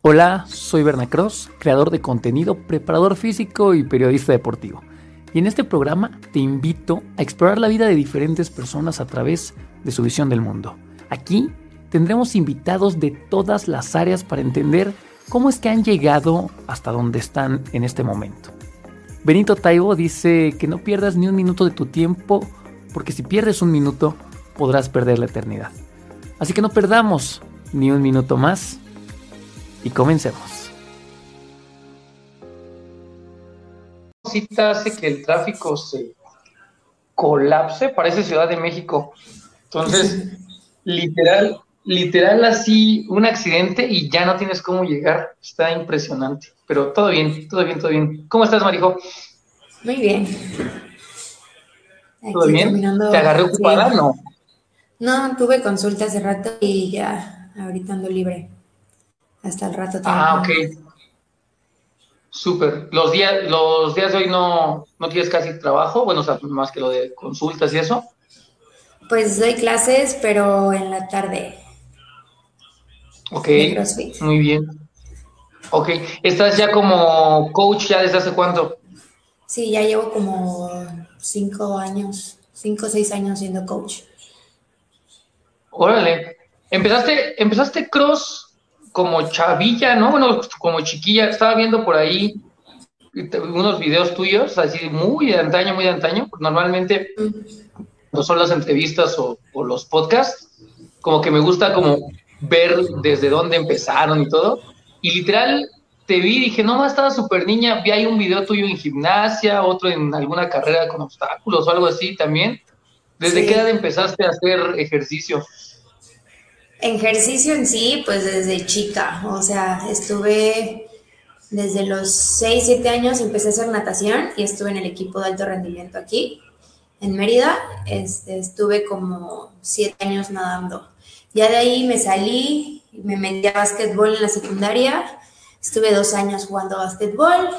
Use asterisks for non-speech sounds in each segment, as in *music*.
Hola, soy Berna Cross, creador de contenido, preparador físico y periodista deportivo. Y en este programa te invito a explorar la vida de diferentes personas a través de su visión del mundo. Aquí tendremos invitados de todas las áreas para entender cómo es que han llegado hasta donde están en este momento. Benito Taibo dice que no pierdas ni un minuto de tu tiempo, porque si pierdes un minuto, podrás perder la eternidad. Así que no perdamos ni un minuto más y comencemos. Cita hace que el tráfico se colapse, parece Ciudad de México. Entonces, *laughs* literal, literal así, un accidente y ya no tienes cómo llegar. Está impresionante. Pero todo bien, todo bien, todo bien. ¿Cómo estás, Marijo? Muy bien. ¿Todo bien? ¿Te agarré ocupada? No. No, tuve consulta hace rato y ya, ahorita ando libre. Hasta el rato también. Ah, ok. Súper. Los días, los días de hoy no, no tienes casi trabajo, bueno, o sea, más que lo de consultas y eso. Pues doy clases, pero en la tarde. Ok. Muy bien. Ok. ¿Estás ya como coach ya desde hace cuánto? Sí, ya llevo como cinco años, cinco o seis años siendo coach. Órale. Empezaste, empezaste cross como chavilla, ¿no? Bueno, como chiquilla. Estaba viendo por ahí unos videos tuyos, así muy de antaño, muy de antaño. Normalmente, no son las entrevistas o, los podcasts, como que me gusta como ver desde dónde empezaron y todo. Y literal, te vi y dije, no, estaba súper niña, vi ahí un video tuyo en gimnasia, otro en alguna carrera con obstáculos o algo así también. ¿Desde qué edad empezaste a hacer ejercicio? Ejercicio en sí, pues desde chica, o sea, estuve desde los 6, 7 años, empecé a hacer natación y estuve en el equipo de alto rendimiento aquí, en Mérida, este, estuve como 7 años nadando. Ya de ahí me salí, me metí a básquetbol en la secundaria, estuve dos años jugando básquetbol,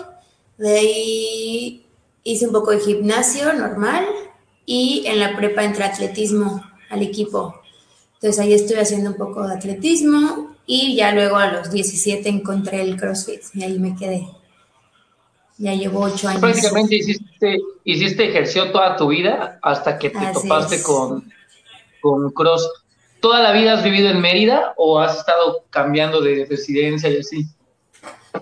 de ahí hice un poco de gimnasio normal y en la prepa entré atletismo al equipo. Entonces ahí estuve haciendo un poco de atletismo y ya luego a los 17 encontré el CrossFit y ahí me quedé. Ya llevo ocho años. Prácticamente hiciste, hiciste ejercicio toda tu vida hasta que te topaste con, con Cross. ¿Toda la vida has vivido en Mérida o has estado cambiando de residencia y así?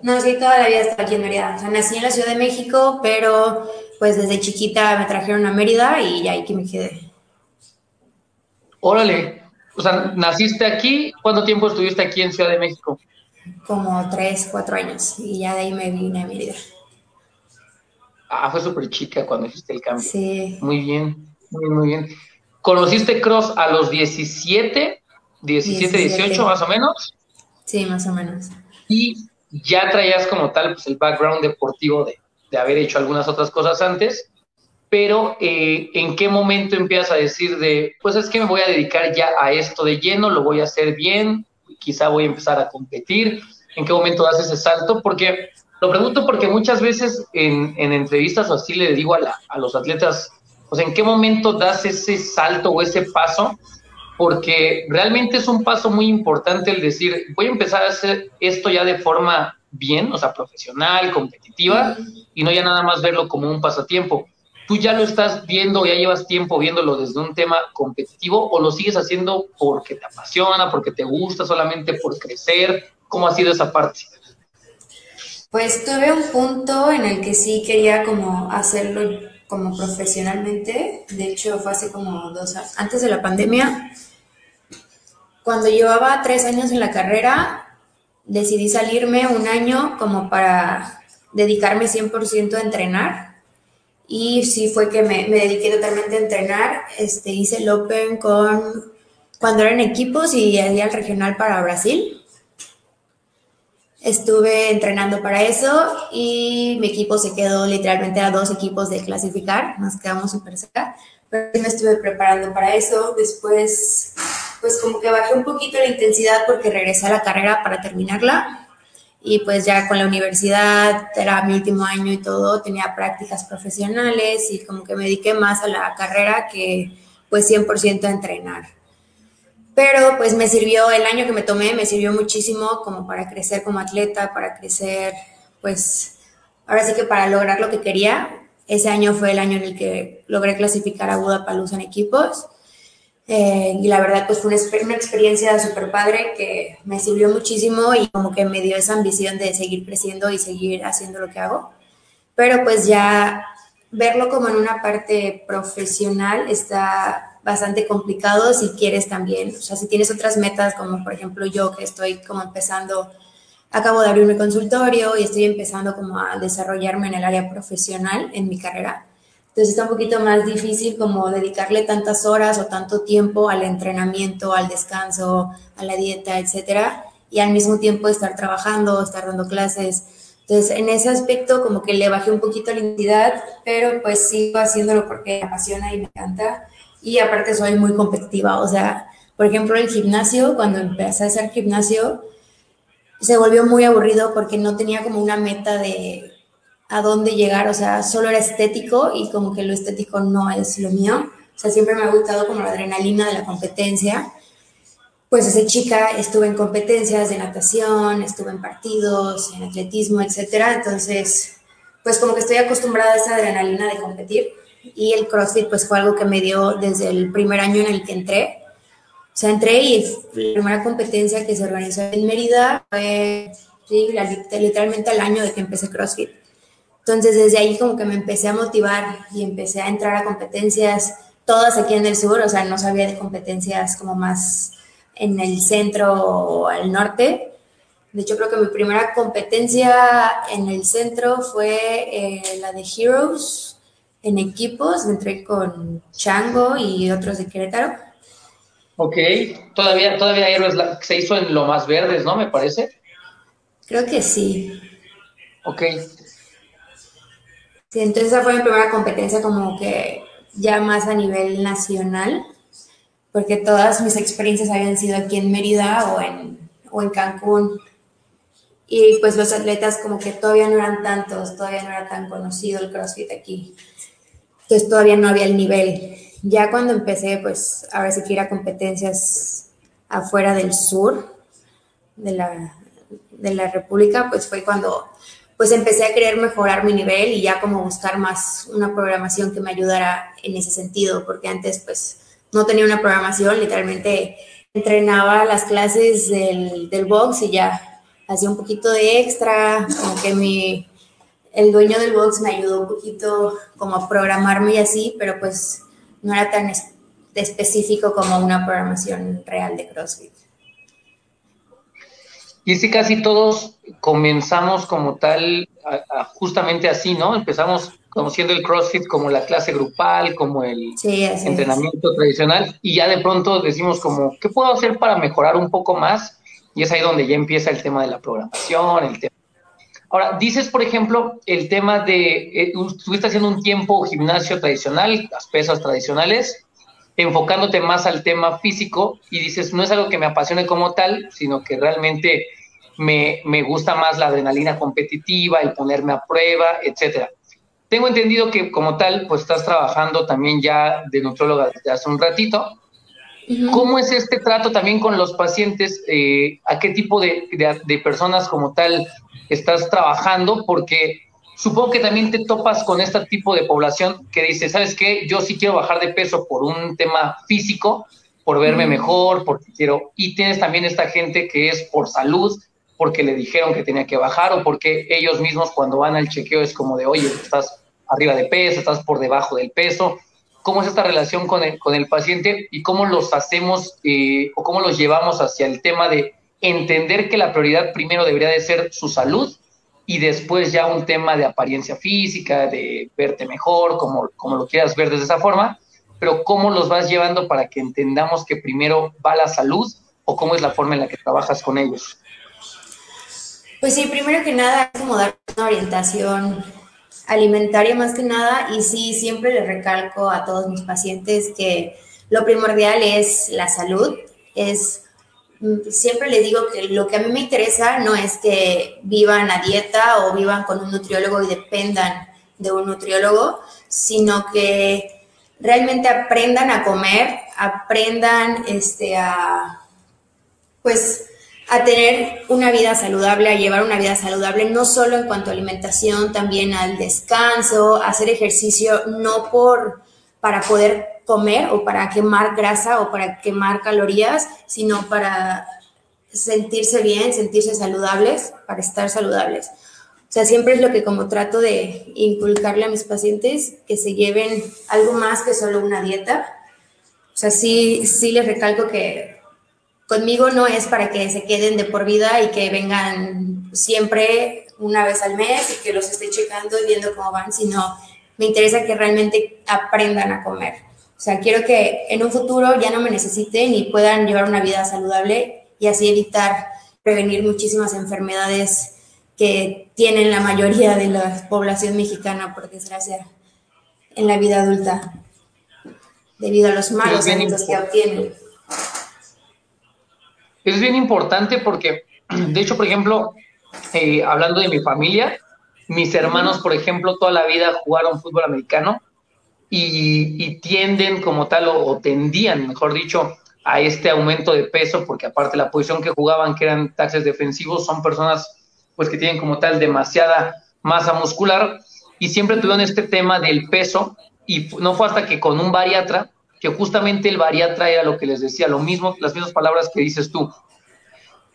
No, sí, toda la vida he estado aquí en Mérida. O sea, nací en la Ciudad de México, pero pues desde chiquita me trajeron a Mérida y ya ahí que me quedé. Órale, o sea, naciste aquí, ¿cuánto tiempo estuviste aquí en Ciudad de México? Como tres, cuatro años, y ya de ahí me vine a vida. Ah, fue súper chica cuando hiciste el cambio. Sí. Muy bien, muy, muy bien. ¿Conociste Cross a los 17, 17, 18 más o menos? Sí, más o menos. Y ya traías como tal pues, el background deportivo de, de haber hecho algunas otras cosas antes pero eh, ¿en qué momento empiezas a decir de, pues es que me voy a dedicar ya a esto de lleno, lo voy a hacer bien, quizá voy a empezar a competir? ¿En qué momento das ese salto? Porque lo pregunto porque muchas veces en, entrevistas o así le digo a, a los atletas, pues en qué momento das ese salto o ese paso, porque realmente es un paso muy importante el decir, voy a empezar a hacer esto ya de forma bien, o sea, profesional, competitiva, y no ya nada más verlo como un pasatiempo tú ya lo estás viendo, ya llevas tiempo viéndolo desde un tema competitivo o lo sigues haciendo porque te apasiona, porque te gusta, solamente por crecer? ¿Cómo ha sido esa parte? Pues tuve un punto en el que sí quería como hacerlo como profesionalmente. De hecho, fue hace como dos años, antes de la pandemia. Cuando llevaba tres años en la carrera, decidí salirme un año como para dedicarme 100% a entrenar y sí fue que me, me, dediqué totalmente a entrenar. Este, hice el Open con, cuando eran equipos y había el regional para Brasil. Estuve entrenando para eso y mi equipo se quedó literalmente a dos equipos de clasificar, nos quedamos súper cerca, pero me estuve preparando para eso. Después, pues como que bajé un poquito la intensidad porque regresé a la carrera para terminarla y pues ya con la universidad, era mi último año y todo, tenía prácticas profesionales y como que me dediqué más a la carrera que pues 100% a entrenar. Pero pues me sirvió, el año que me tomé me sirvió muchísimo como para crecer como atleta, para crecer, pues ahora sí que para lograr lo que quería. Ese año fue el año en el que logré clasificar a Budapalooza en equipos. Eh, y la verdad, pues fue una, una experiencia súper padre que me sirvió muchísimo y como que me dio esa ambición de seguir creciendo y seguir haciendo lo que hago. Pero pues ya verlo como en una parte profesional está bastante complicado si quieres también, o sea, si tienes otras metas, como por ejemplo yo que estoy como empezando, acabo de abrir mi consultorio y estoy empezando como a desarrollarme en el área profesional en mi carrera. Entonces está un poquito más difícil como dedicarle tantas horas o tanto tiempo al entrenamiento, al descanso, a la dieta, etcétera, y al mismo tiempo estar trabajando, estar dando clases. Entonces, en ese aspecto como que le bajé un poquito la identidad, pero pues sigo haciéndolo porque me apasiona y me encanta y aparte soy muy competitiva, o sea, por ejemplo, el gimnasio, cuando empecé a hacer gimnasio, se volvió muy aburrido porque no tenía como una meta de a dónde llegar, o sea, solo era estético y como que lo estético no es lo mío, o sea, siempre me ha gustado como la adrenalina de la competencia. Pues desde chica estuve en competencias de natación, estuve en partidos, en atletismo, etcétera, entonces, pues como que estoy acostumbrada a esa adrenalina de competir y el CrossFit pues fue algo que me dio desde el primer año en el que entré. O sea, entré y la primera competencia que se organizó en Mérida fue sí, literalmente al año de que empecé CrossFit. Entonces desde ahí como que me empecé a motivar y empecé a entrar a competencias, todas aquí en el sur, o sea, no sabía de competencias como más en el centro o al norte. De hecho, creo que mi primera competencia en el centro fue eh, la de Heroes, en equipos, entré con Chango y otros de Querétaro. Ok, todavía, todavía Héroes se hizo en lo más verdes, ¿no? Me parece. Creo que sí. Ok. Sí, entonces esa fue mi primera competencia como que ya más a nivel nacional, porque todas mis experiencias habían sido aquí en Mérida o en, o en Cancún. Y pues los atletas como que todavía no eran tantos, todavía no era tan conocido el CrossFit aquí. Entonces todavía no había el nivel. Ya cuando empecé, pues ahora sí que ir a competencias afuera del sur de la, de la República, pues fue cuando pues empecé a querer mejorar mi nivel y ya como buscar más una programación que me ayudara en ese sentido, porque antes pues no tenía una programación, literalmente entrenaba las clases del, del box y ya hacía un poquito de extra, como que mi, el dueño del box me ayudó un poquito como a programarme y así, pero pues no era tan específico como una programación real de CrossFit. Y es que casi todos comenzamos como tal, justamente así, ¿no? Empezamos conociendo el CrossFit como la clase grupal, como el entrenamiento tradicional, y ya de pronto decimos como, ¿qué puedo hacer para mejorar un poco más? Y es ahí donde ya empieza el tema de la programación, el tema Ahora, dices, por ejemplo, el tema de, eh, estuviste haciendo un tiempo gimnasio tradicional, las pesas tradicionales, enfocándote más al tema físico y dices, no es algo que me apasione como tal, sino que realmente me, me gusta más la adrenalina competitiva, el ponerme a prueba, etcétera. Tengo entendido que como tal, pues estás trabajando también ya de nutrióloga desde hace un ratito. ¿Cómo es este trato también con los pacientes? Eh, ¿A qué tipo de, de, personas como tal estás trabajando, porque supongo que también te topas con este tipo de población que dice, ¿sabes qué? Yo sí quiero bajar de peso por un tema físico, por verme mejor, porque quiero, y tienes también esta gente que es por salud, porque le dijeron que tenía que bajar o porque ellos mismos cuando van al chequeo es como de, oye, estás arriba de peso, estás por debajo del peso. ¿Cómo es esta relación con el, con el paciente y cómo los hacemos eh, o cómo los llevamos hacia el tema de entender que la prioridad primero debería de ser su salud y después ya un tema de apariencia física, de verte mejor, como, como lo quieras ver desde esa forma, pero cómo los vas llevando para que entendamos que primero va la salud o cómo es la forma en la que trabajas con ellos. Pues sí, primero que nada es como dar una orientación alimentaria más que nada y sí, siempre le recalco a todos mis pacientes que lo primordial es la salud, es siempre les digo que lo que a mí me interesa no es que vivan a dieta o vivan con un nutriólogo y dependan de un nutriólogo, sino que realmente aprendan a comer, aprendan este, a, pues, a tener una vida saludable, a llevar una vida saludable, no solo en cuanto a alimentación, también al descanso, hacer ejercicio, no por para poder comer o para quemar grasa o para quemar calorías, sino para sentirse bien, sentirse saludables, para estar saludables. O sea, siempre es lo que como trato de inculcarle a mis pacientes, que se lleven algo más que solo una dieta. O sea, sí, sí les recalco que Conmigo no es para que se queden de por vida y que vengan siempre una vez al mes y que los esté checando y viendo cómo van, sino me interesa que realmente aprendan a comer. O sea, quiero que en un futuro ya no me necesiten y puedan llevar una vida saludable y así evitar prevenir muchísimas enfermedades que tienen la mayoría de la población mexicana, por desgracia, en la vida adulta, debido a los malos hábitos que obtienen es bien importante porque, *clears throat* de hecho, por ejemplo, eh, hablando de mi familia, mis hermanos, por ejemplo, toda la vida jugaron fútbol americano y, tienden como tal, o, tendían, mejor dicho, a este aumento de peso, porque aparte la posición que jugaban, que eran taxes defensivos, son personas pues que tienen como tal demasiada masa muscular y siempre tuvieron este tema del peso y no fue hasta que con un bariatra que justamente el bariatra era lo que les decía, lo mismo, las mismas palabras que dices tú.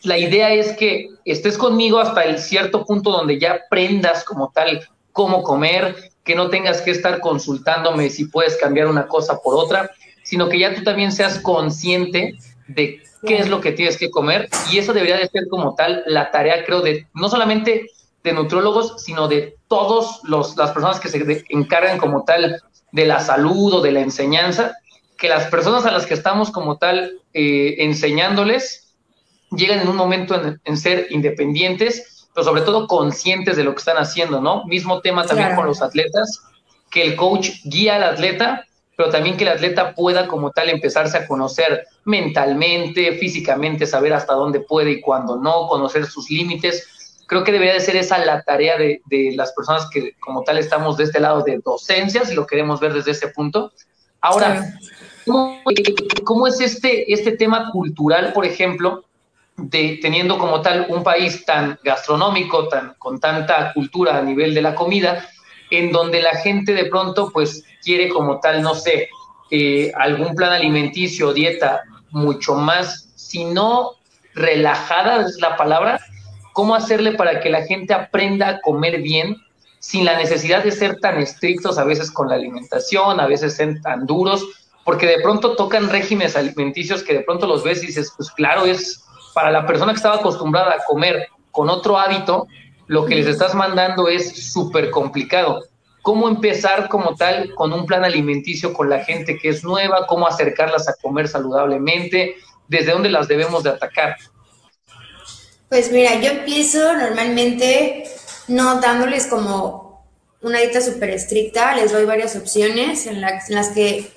La idea es que estés conmigo hasta el cierto punto donde ya aprendas como tal cómo comer, que no tengas que estar consultándome si puedes cambiar una cosa por otra, sino que ya tú también seas consciente de qué es lo que tienes que comer y eso debería de ser como tal la tarea, creo, de no solamente de nutriólogos, sino de todos los las personas que se encargan como tal de la salud o de la enseñanza, que las personas a las que estamos como tal eh, enseñándoles llegan en un momento en, ser independientes, pero sobre todo conscientes de lo que están haciendo, ¿no? Mismo tema también con los atletas, que el coach guía al atleta, pero también que el atleta pueda como tal empezarse a conocer mentalmente, físicamente, saber hasta dónde puede y cuándo no, conocer sus límites. Creo que debería de ser esa la tarea de, de las personas que como tal estamos de este lado de docencia, si lo queremos ver desde ese punto. Ahora, ¿Cómo, es este, este tema cultural, por ejemplo, de teniendo como tal un país tan gastronómico, tan, con tanta cultura a nivel de la comida, en donde la gente de pronto pues quiere como tal, no sé, eh, algún plan alimenticio, dieta mucho más, si no relajada es la palabra, cómo hacerle para que la gente aprenda a comer bien sin la necesidad de ser tan estrictos a veces con la alimentación, a veces ser tan duros, porque de pronto tocan regímenes alimenticios que de pronto los ves y dices, pues claro, es para la persona que estaba acostumbrada a comer con otro hábito, lo que les estás mandando es súper complicado. ¿Cómo empezar como tal con un plan alimenticio con la gente que es nueva? ¿Cómo acercarlas a comer saludablemente? ¿Desde dónde las debemos de atacar? Pues mira, yo empiezo normalmente no dándoles como una dieta súper estricta, les doy varias opciones en, en las que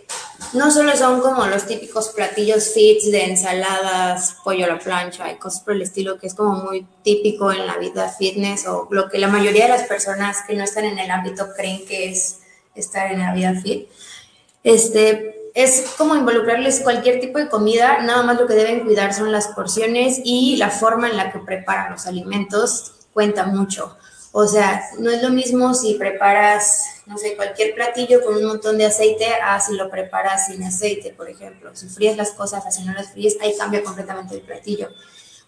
no solo son como los típicos platillos fits de ensaladas, pollo a la plancha y cosas por el estilo, que es como muy típico en la vida fitness o lo que la mayoría de las personas que no están en el ámbito creen que es estar en la vida fit. Este, es como involucrarles cualquier tipo de comida, nada más lo que deben cuidar son las porciones y la forma en la que preparan los alimentos cuenta mucho. O sea, no es lo mismo si preparas, no sé, cualquier platillo con un montón de aceite a si lo preparas sin aceite, por ejemplo. Si fríes las cosas, si no las fríes, ahí cambia completamente el platillo.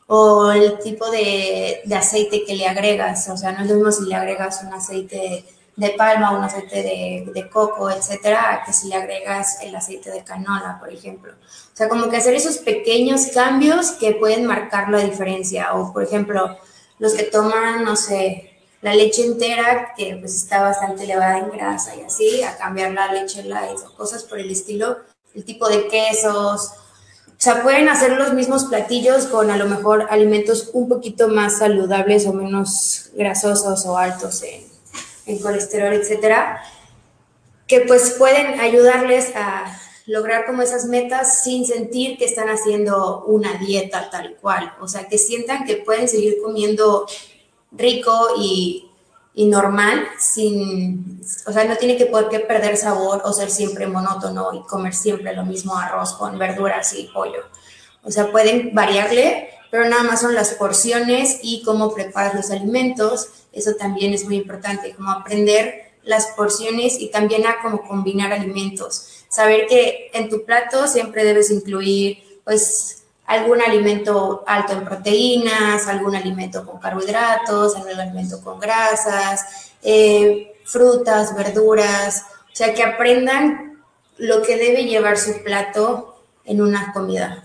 O el tipo de, aceite que le agregas, o sea, no es lo mismo si le agregas un aceite de palma, un aceite de, de, coco, etcétera, que si le agregas el aceite de canola, por ejemplo. O sea, como que hacer esos pequeños cambios que pueden marcar la diferencia. O, por ejemplo, los que toman, no sé, la leche entera, que pues está bastante elevada en grasa y así, a cambiar la leche light o cosas por el estilo, el tipo de quesos. O sea, pueden hacer los mismos platillos con a lo mejor alimentos un poquito más saludables o menos grasosos o altos en, en colesterol, etcétera, que pues pueden ayudarles a lograr como esas metas sin sentir que están haciendo una dieta tal cual. O sea, que sientan que pueden seguir comiendo rico y, y normal, sin, o sea, no tiene que por qué perder sabor o ser siempre monótono y comer siempre lo mismo arroz con verduras y pollo. O sea, pueden variarle, pero nada más son las porciones y cómo preparas los alimentos. Eso también es muy importante, como aprender las porciones y también a cómo combinar alimentos. Saber que en tu plato siempre debes incluir, pues, algún alimento alto en proteínas, algún alimento con carbohidratos, algún alimento con grasas, eh, frutas, verduras, o sea, que aprendan lo que debe llevar su plato en una comida,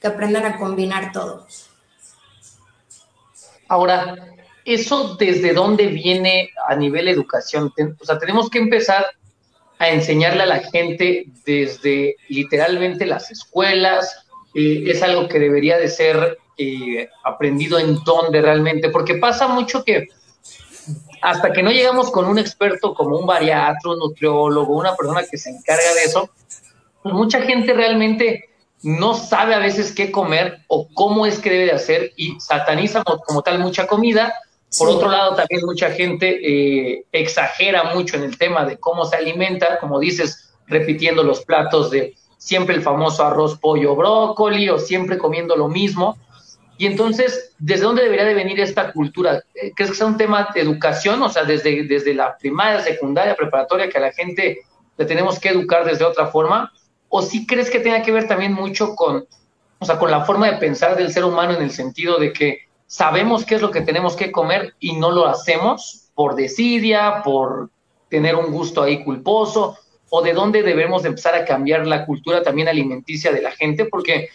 que aprendan a combinar todo. Ahora, ¿eso desde dónde viene a nivel educación? O sea, tenemos que empezar a enseñarle a la gente desde literalmente las escuelas, eh, es algo que debería de ser eh, aprendido en dónde realmente, porque pasa mucho que hasta que no llegamos con un experto como un bariatro, un nutriólogo, una persona que se encarga de eso, pues mucha gente realmente no sabe a veces qué comer o cómo es que debe de hacer y sataniza como, tal mucha comida. Por otro lado, también mucha gente eh, exagera mucho en el tema de cómo se alimenta, como dices, repitiendo los platos de siempre el famoso arroz, pollo, brócoli o siempre comiendo lo mismo. Y entonces, ¿desde dónde debería de venir esta cultura? Eh, ¿Crees que sea un tema de educación? O sea, desde, desde la primaria, secundaria, preparatoria, que a la gente le tenemos que educar desde otra forma. ¿O sí crees que tenga que ver también mucho con, o sea, con la forma de pensar del ser humano en el sentido de que sabemos qué es lo que tenemos que comer y no lo hacemos por desidia, por tener un gusto ahí culposo? O de dónde debemos empezar a cambiar la cultura también alimenticia de la gente, porque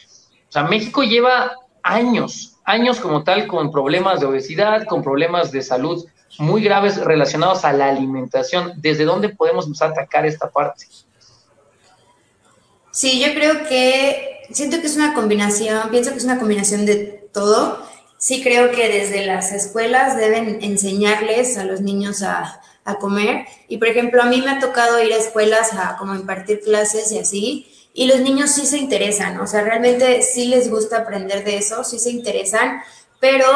México lleva años, años como tal, con problemas de obesidad, con problemas de salud muy graves relacionados a la alimentación. ¿Desde dónde podemos empezar a atacar esta parte? Sí, yo creo que siento que es una combinación, pienso que es una combinación de todo. Sí creo que desde las escuelas deben enseñarles a los niños a, a comer. Y por ejemplo, a mí me ha tocado ir a escuelas a como impartir clases y así, y los niños sí se interesan, o sea, realmente sí les gusta aprender de eso, sí se interesan, pero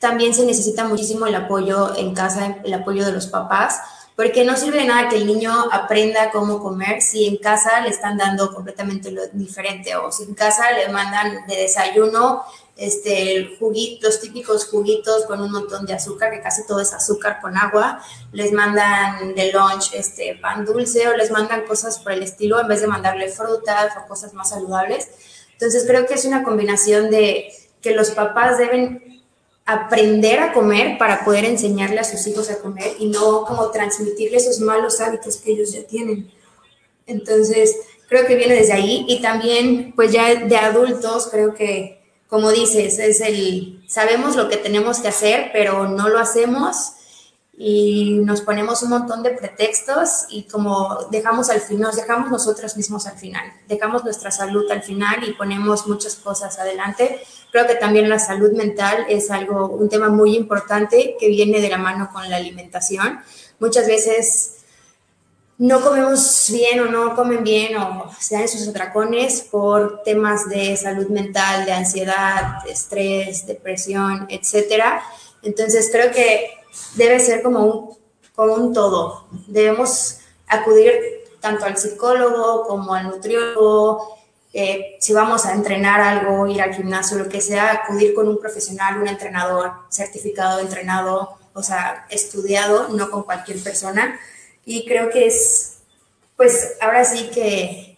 también se necesita muchísimo el apoyo en casa, el apoyo de los papás, porque no sirve de nada que el niño aprenda cómo comer si en casa le están dando completamente lo diferente o si en casa le mandan de desayuno este, los típicos juguitos con un montón de azúcar, que casi todo es azúcar con agua, les mandan de lunch este, pan dulce o les mandan cosas por el estilo en vez de mandarle frutas o cosas más saludables. Entonces creo que es una combinación de que los papás deben aprender a comer para poder enseñarle a sus hijos a comer y no como transmitirle esos malos hábitos que ellos ya tienen. Entonces, creo que viene desde ahí y también, pues ya de adultos, creo que como dices, es el, sabemos lo que tenemos que hacer, pero no lo hacemos y nos ponemos un montón de pretextos y como dejamos al final, nos dejamos nosotros mismos al final, dejamos nuestra salud al final y ponemos muchas cosas adelante. Creo que también la salud mental es algo, un tema muy importante que viene de la mano con la alimentación. Muchas veces no comemos bien o no comen bien o se dan esos atracones por temas de salud mental, de ansiedad, de estrés, depresión, etcétera. Entonces creo que debe ser como un, como un todo. Debemos acudir tanto al psicólogo como al nutriólogo. Eh, si vamos a entrenar algo, ir al gimnasio, lo que sea, acudir con un profesional, un entrenador certificado, entrenado, o sea, estudiado, no con cualquier persona y creo que es, pues ahora sí que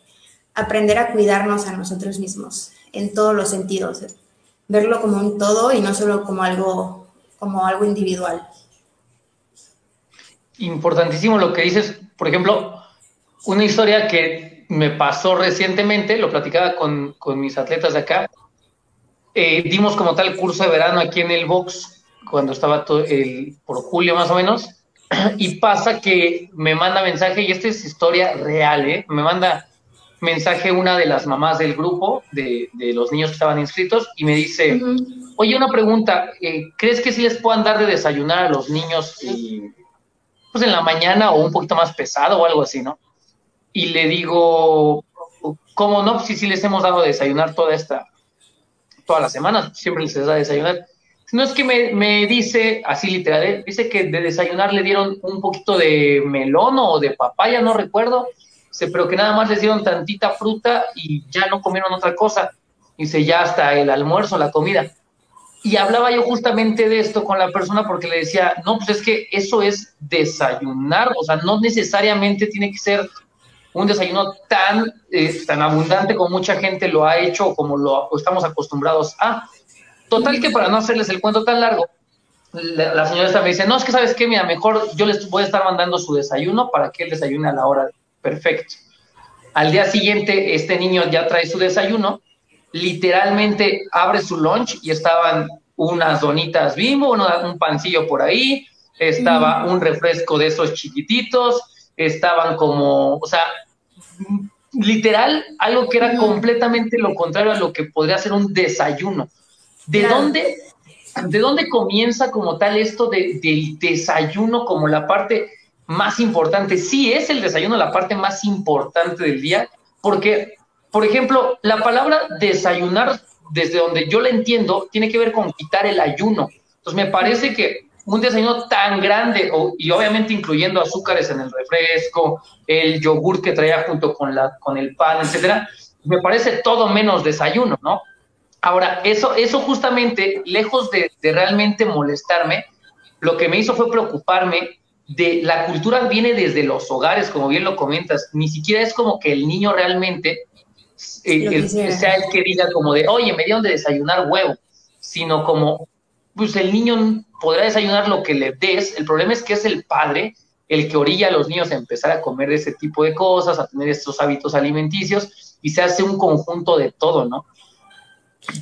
aprender a cuidarnos a nosotros mismos en todos los sentidos, verlo como un todo y no solo como algo, como algo individual. Importantísimo lo que dices, por ejemplo, una historia que me pasó recientemente, lo platicaba con, con mis atletas de acá, eh, dimos como tal curso de verano aquí en el box, cuando estaba el, por julio más o menos, *clears throat* y pasa que me manda mensaje, y esta es historia real, ¿eh? Me manda mensaje una de las mamás del grupo, de, los niños que estaban inscritos, y me dice, oye, una pregunta, eh, ¿crees que sí les puedan dar de desayunar a los niños pues en la mañana o un poquito más pesado o algo así, ¿no? Y le digo, ¿cómo no? Sí, sí les hemos dado de desayunar toda esta, toda la semana, siempre les da de desayunar. No es que me, me dice, así literal, ¿eh? dice que de desayunar le dieron un poquito de melón o de papaya, no recuerdo, pero que nada más les dieron tantita fruta y ya no comieron otra cosa. Dice, ya hasta el almuerzo, la comida. Y hablaba yo justamente de esto con la persona porque le decía, no, pues es que eso es desayunar, o sea, no necesariamente tiene que ser un desayuno tan, eh, tan abundante como mucha gente lo ha hecho o como lo estamos acostumbrados a. Total que para no hacerles el cuento tan largo, la, señora esta me dice, no, es que sabes qué, mira, mejor yo les voy a estar mandando su desayuno para que él desayune a la hora perfecto. Al día siguiente, este niño ya trae su desayuno, literalmente abre su lunch y estaban unas donitas bimbo, un pancillo por ahí, estaba un refresco de esos chiquititos, estaban como, o sea, literal, algo que era completamente lo contrario a lo que podría ser un desayuno. ¿De dónde, de dónde comienza como tal esto de, del desayuno como la parte más importante? Sí es el desayuno la parte más importante del día, porque, por ejemplo, la palabra desayunar, desde donde yo la entiendo, tiene que ver con quitar el ayuno. Entonces me parece que un desayuno tan grande, y obviamente incluyendo azúcares en el refresco, el yogur que traía junto con, la, con el pan, etcétera, me parece todo menos desayuno, ¿no? Ahora, eso, eso justamente, lejos de, de realmente molestarme, lo que me hizo fue preocuparme de la cultura viene desde los hogares, como bien lo comentas, ni siquiera es como que el niño realmente eh, sea el que diga como de, oye, me dieron de desayunar huevo, sino como, pues el niño podrá desayunar lo que le des, el problema es que es el padre el que orilla a los niños a empezar a comer ese tipo de cosas, a tener estos hábitos alimenticios, y se hace un conjunto de todo, ¿no?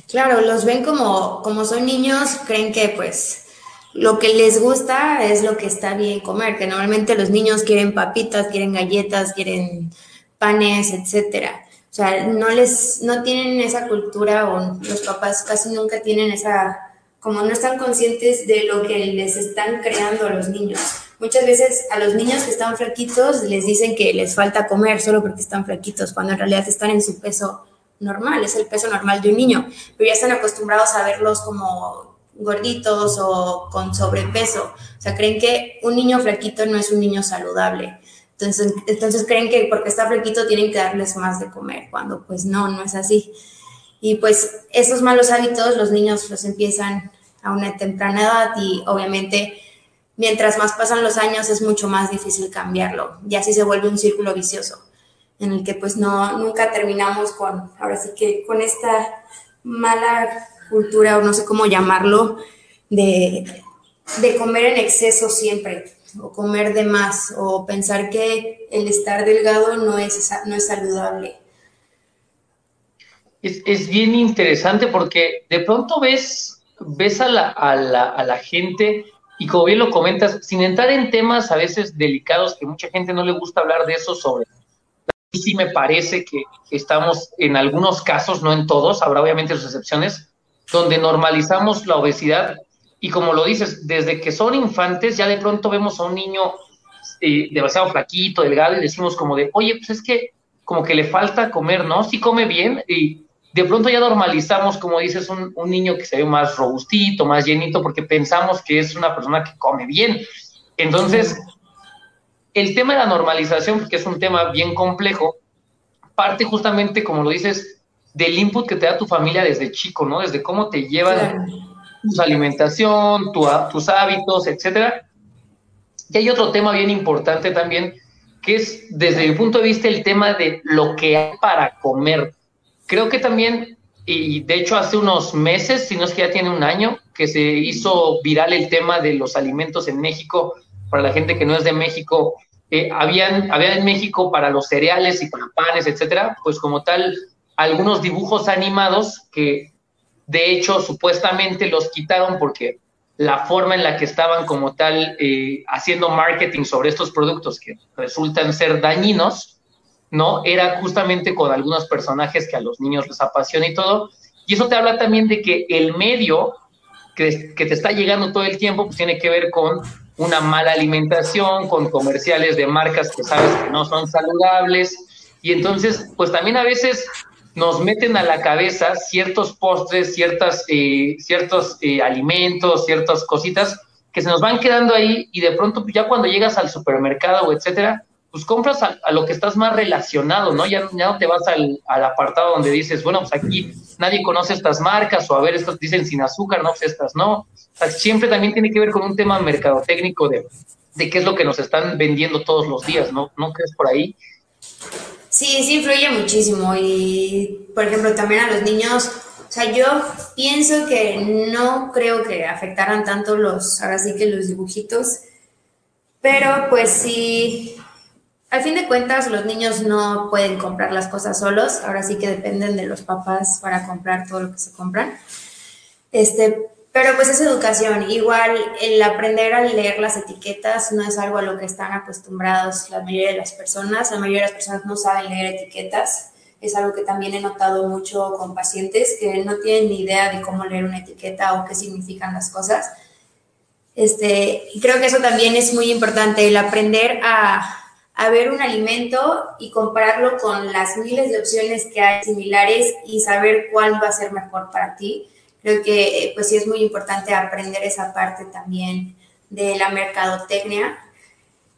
Claro, los ven como, como son niños, creen que pues lo que les gusta es lo que está bien comer, que normalmente los niños quieren papitas, quieren galletas, quieren panes, etcétera. O sea, no les, no tienen esa cultura o los papás casi nunca tienen esa, como no están conscientes de lo que les están creando a los niños. Muchas veces a los niños que están flaquitos les dicen que les falta comer solo porque están flaquitos, cuando en realidad están en su peso normal, es el peso normal de un niño, pero ya están acostumbrados a verlos como gorditos o con sobrepeso. O sea, creen que un niño flaquito no es un niño saludable. Entonces, entonces creen que porque está flaquito tienen que darles más de comer, cuando pues no, no es así. Y pues esos malos hábitos los niños los empiezan a una temprana edad y obviamente mientras más pasan los años es mucho más difícil cambiarlo y así se vuelve un círculo vicioso en el que pues no, nunca terminamos con, ahora sí que con esta mala cultura, o no sé cómo llamarlo, de, comer en exceso siempre, o comer de más, o pensar que el estar delgado no es, no es saludable. Es, bien interesante porque de pronto ves, ves a la, a, la, a la gente y como bien lo comentas, sin entrar en temas a veces delicados que mucha gente no le gusta hablar de eso sobre sí me parece que estamos en algunos casos, no en todos, habrá obviamente sus excepciones, donde normalizamos la obesidad y como lo dices, desde que son infantes ya de pronto vemos a un niño eh, demasiado flaquito, delgado y decimos como de, oye, pues es que como que le falta comer, ¿no? Sí come bien y de pronto ya normalizamos, como dices, un, un niño que se ve más robustito, más llenito, porque pensamos que es una persona que come bien. Entonces, el tema de la normalización, que es un tema bien complejo, parte justamente, como lo dices, del input que te da tu familia desde chico, ¿no? Desde cómo te llevan tu alimentación, tus hábitos, etcétera. Y hay otro tema bien importante también, que es desde mi punto de vista el tema de lo que hay para comer. Creo que también, y de hecho hace unos meses, si no es que ya tiene un año, que se hizo viral el tema de los alimentos en México, para la gente que no es de México, eh, habían, había en México para los cereales y para panes, etcétera, pues como tal, algunos dibujos animados que de hecho supuestamente los quitaron porque la forma en la que estaban como tal eh, haciendo marketing sobre estos productos que resultan ser dañinos, ¿no? Era justamente con algunos personajes que a los niños les apasiona y todo. Y eso te habla también de que el medio que, que te está llegando todo el tiempo, pues tiene que ver con una mala alimentación, con comerciales de marcas que sabes que no son saludables. Y entonces, pues también a veces nos meten a la cabeza ciertos postres, ciertas, eh, ciertos eh, alimentos, ciertas cositas que se nos van quedando ahí y de pronto pues, ya cuando llegas al supermercado o etcétera, pues compras a, lo que estás más relacionado, ¿no? Ya, ya no te vas al, apartado donde dices, bueno, pues aquí nadie conoce estas marcas o a ver, estas dicen sin azúcar, no, pues estas no. siempre también tiene que ver con un tema mercadotécnico de, de qué es lo que nos están vendiendo todos los días, ¿no? ¿No crees por ahí? Sí, sí influye muchísimo y, por ejemplo, también a los niños, o sea, yo pienso que no creo que afectaran tanto los, ahora sí que los dibujitos, pero pues sí, al fin de cuentas los niños no pueden comprar las cosas solos, ahora sí que dependen de los papás para comprar todo lo que se compran. Este, pero pues es educación. Igual el aprender a leer las etiquetas no es algo a lo que están acostumbrados la mayoría de las personas. La mayoría de las personas no saben leer etiquetas. Es algo que también he notado mucho con pacientes que no tienen ni idea de cómo leer una etiqueta o qué significan las cosas. Este, y creo que eso también es muy importante, el aprender a, a ver un alimento y compararlo con las miles de opciones que hay similares y saber cuál va a ser mejor para ti. Creo que eh, pues sí es muy importante aprender esa parte también de la mercadotecnia.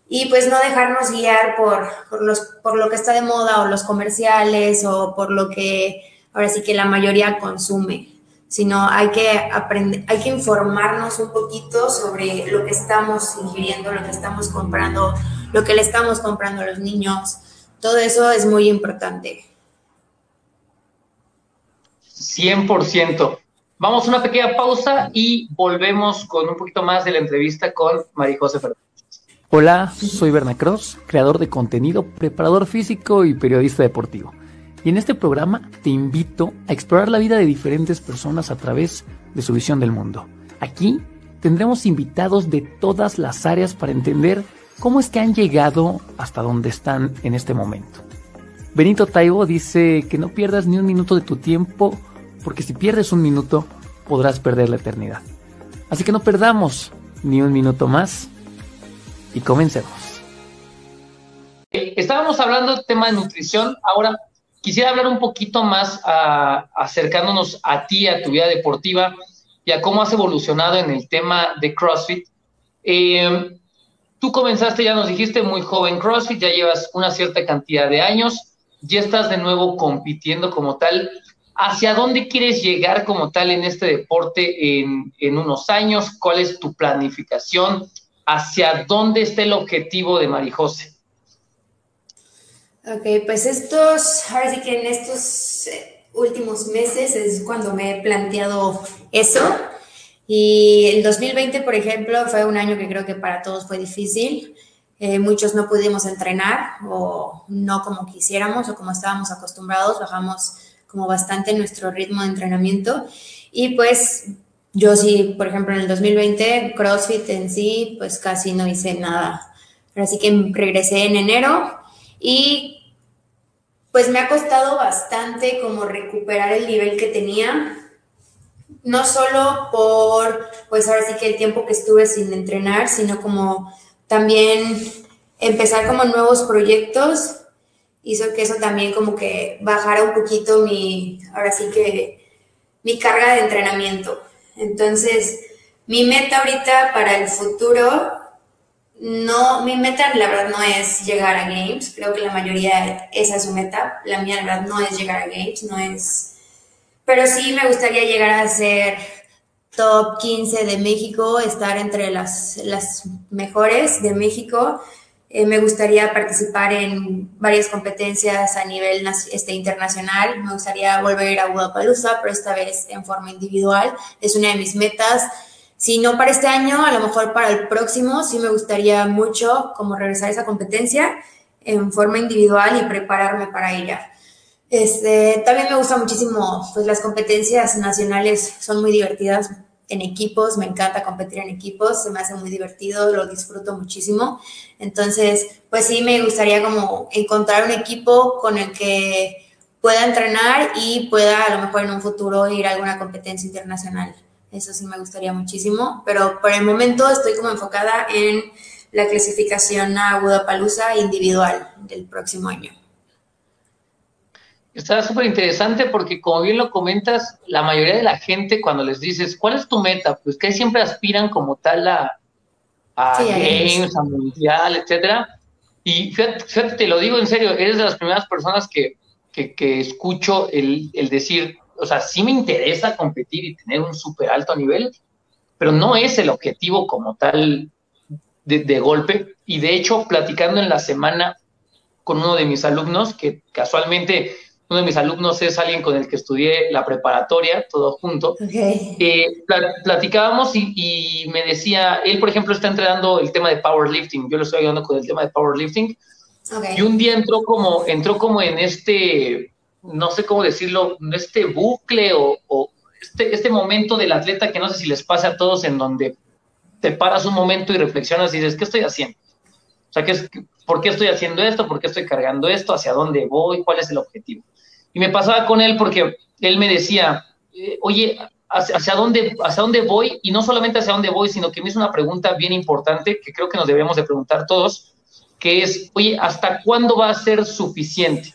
Y pues no dejarnos guiar por, por, los, por lo que está de moda o los comerciales o por lo que ahora sí que la mayoría consume, sino hay que aprender, hay que informarnos un poquito sobre lo que estamos ingiriendo, lo que estamos comprando, lo que le estamos comprando a los niños. Todo eso es muy importante. 100%. Vamos a una pequeña pausa y volvemos con un poquito más de la entrevista con María José Fernández. Hola, soy Berna Cross, creador de contenido, preparador físico y periodista deportivo. Y en este programa te invito a explorar la vida de diferentes personas a través de su visión del mundo. Aquí tendremos invitados de todas las áreas para entender cómo es que han llegado hasta donde están en este momento. Benito Taibo dice que no pierdas ni un minuto de tu tiempo porque si pierdes un minuto, podrás perder la eternidad. Así que no perdamos ni un minuto más y comencemos. Estábamos hablando del tema de nutrición, ahora quisiera hablar un poquito más acercándonos a ti, a tu vida deportiva y a cómo has evolucionado en el tema de CrossFit. Eh, tú comenzaste, ya nos dijiste, muy joven CrossFit, ya llevas una cierta cantidad de años, ya estás de nuevo compitiendo como tal. ¿Hacia dónde quieres llegar como tal en este deporte en, unos años? ¿Cuál es tu planificación? ¿Hacia dónde está el objetivo de Marijose? Ok, pues estos, ahora sí que en estos eh, últimos meses es cuando me he planteado eso. Y el 2020, por ejemplo, fue un año que creo que para todos fue difícil. Eh, muchos no pudimos entrenar o no como quisiéramos o como estábamos acostumbrados. Bajamos como bastante nuestro ritmo de entrenamiento. Y pues yo sí, por ejemplo, en el 2020, CrossFit en sí, pues casi no hice nada. Pero así que regresé en enero y pues me ha costado bastante como recuperar el nivel que tenía. No solo por, pues ahora sí que el tiempo que estuve sin entrenar, sino como también empezar como nuevos proyectos hizo que eso también como que bajara un poquito mi, ahora sí que, mi carga de entrenamiento. Entonces, mi meta ahorita para el futuro, no, mi meta la verdad no es llegar a Games, creo que la mayoría esa es su meta, la mía la verdad no es llegar a Games, no es, pero sí me gustaría llegar a ser top 15 de México, estar entre las, mejores de México eh, me gustaría participar en varias competencias a nivel este, internacional. Me gustaría volver a Budapalooza, pero esta vez en forma individual. Es una de mis metas. Si no para este año, a lo mejor para el próximo, sí me gustaría mucho como regresar a esa competencia en forma individual y prepararme para ella. Este, también me gusta muchísimo, pues las competencias nacionales son muy divertidas en equipos, me encanta competir en equipos, se me hace muy divertido, lo disfruto muchísimo. Entonces, pues sí, me gustaría como encontrar un equipo con el que pueda entrenar y pueda a lo mejor en un futuro ir a alguna competencia internacional. Eso sí me gustaría muchísimo, pero por el momento estoy como enfocada en la clasificación a Budapalooza individual del próximo año. Está súper interesante porque, como bien lo comentas, la mayoría de la gente, cuando les dices, ¿cuál es tu meta? Pues que siempre aspiran como tal a, a games, a mundial, etcétera. Y fíjate, te lo digo en serio, eres de las primeras personas que, que, escucho el, el, decir, o sea, sí me interesa competir y tener un súper alto nivel, pero no es el objetivo como tal de, de golpe. Y de hecho, platicando en la semana con uno de mis alumnos, que casualmente uno de mis alumnos es alguien con el que estudié la preparatoria, todo junto. Eh, platicábamos y, me decía, él por ejemplo está entrenando el tema de powerlifting, yo lo estoy ayudando con el tema de powerlifting. Y un día entró como, entró como en este, no sé cómo decirlo, este bucle o, o este, este momento del atleta que no sé si les pasa a todos en donde te paras un momento y reflexionas y dices, ¿qué estoy haciendo? O sea, ¿qué es, ¿por qué estoy haciendo esto? ¿Por qué estoy cargando esto? ¿Hacia dónde voy? ¿Cuál es el objetivo? Y me pasaba con él porque él me decía, eh, oye, ¿hacia, dónde, ¿hacia dónde voy? Y no solamente hacia dónde voy, sino que me hizo una pregunta bien importante que creo que nos debemos de preguntar todos, que es, oye, ¿hasta cuándo va a ser suficiente?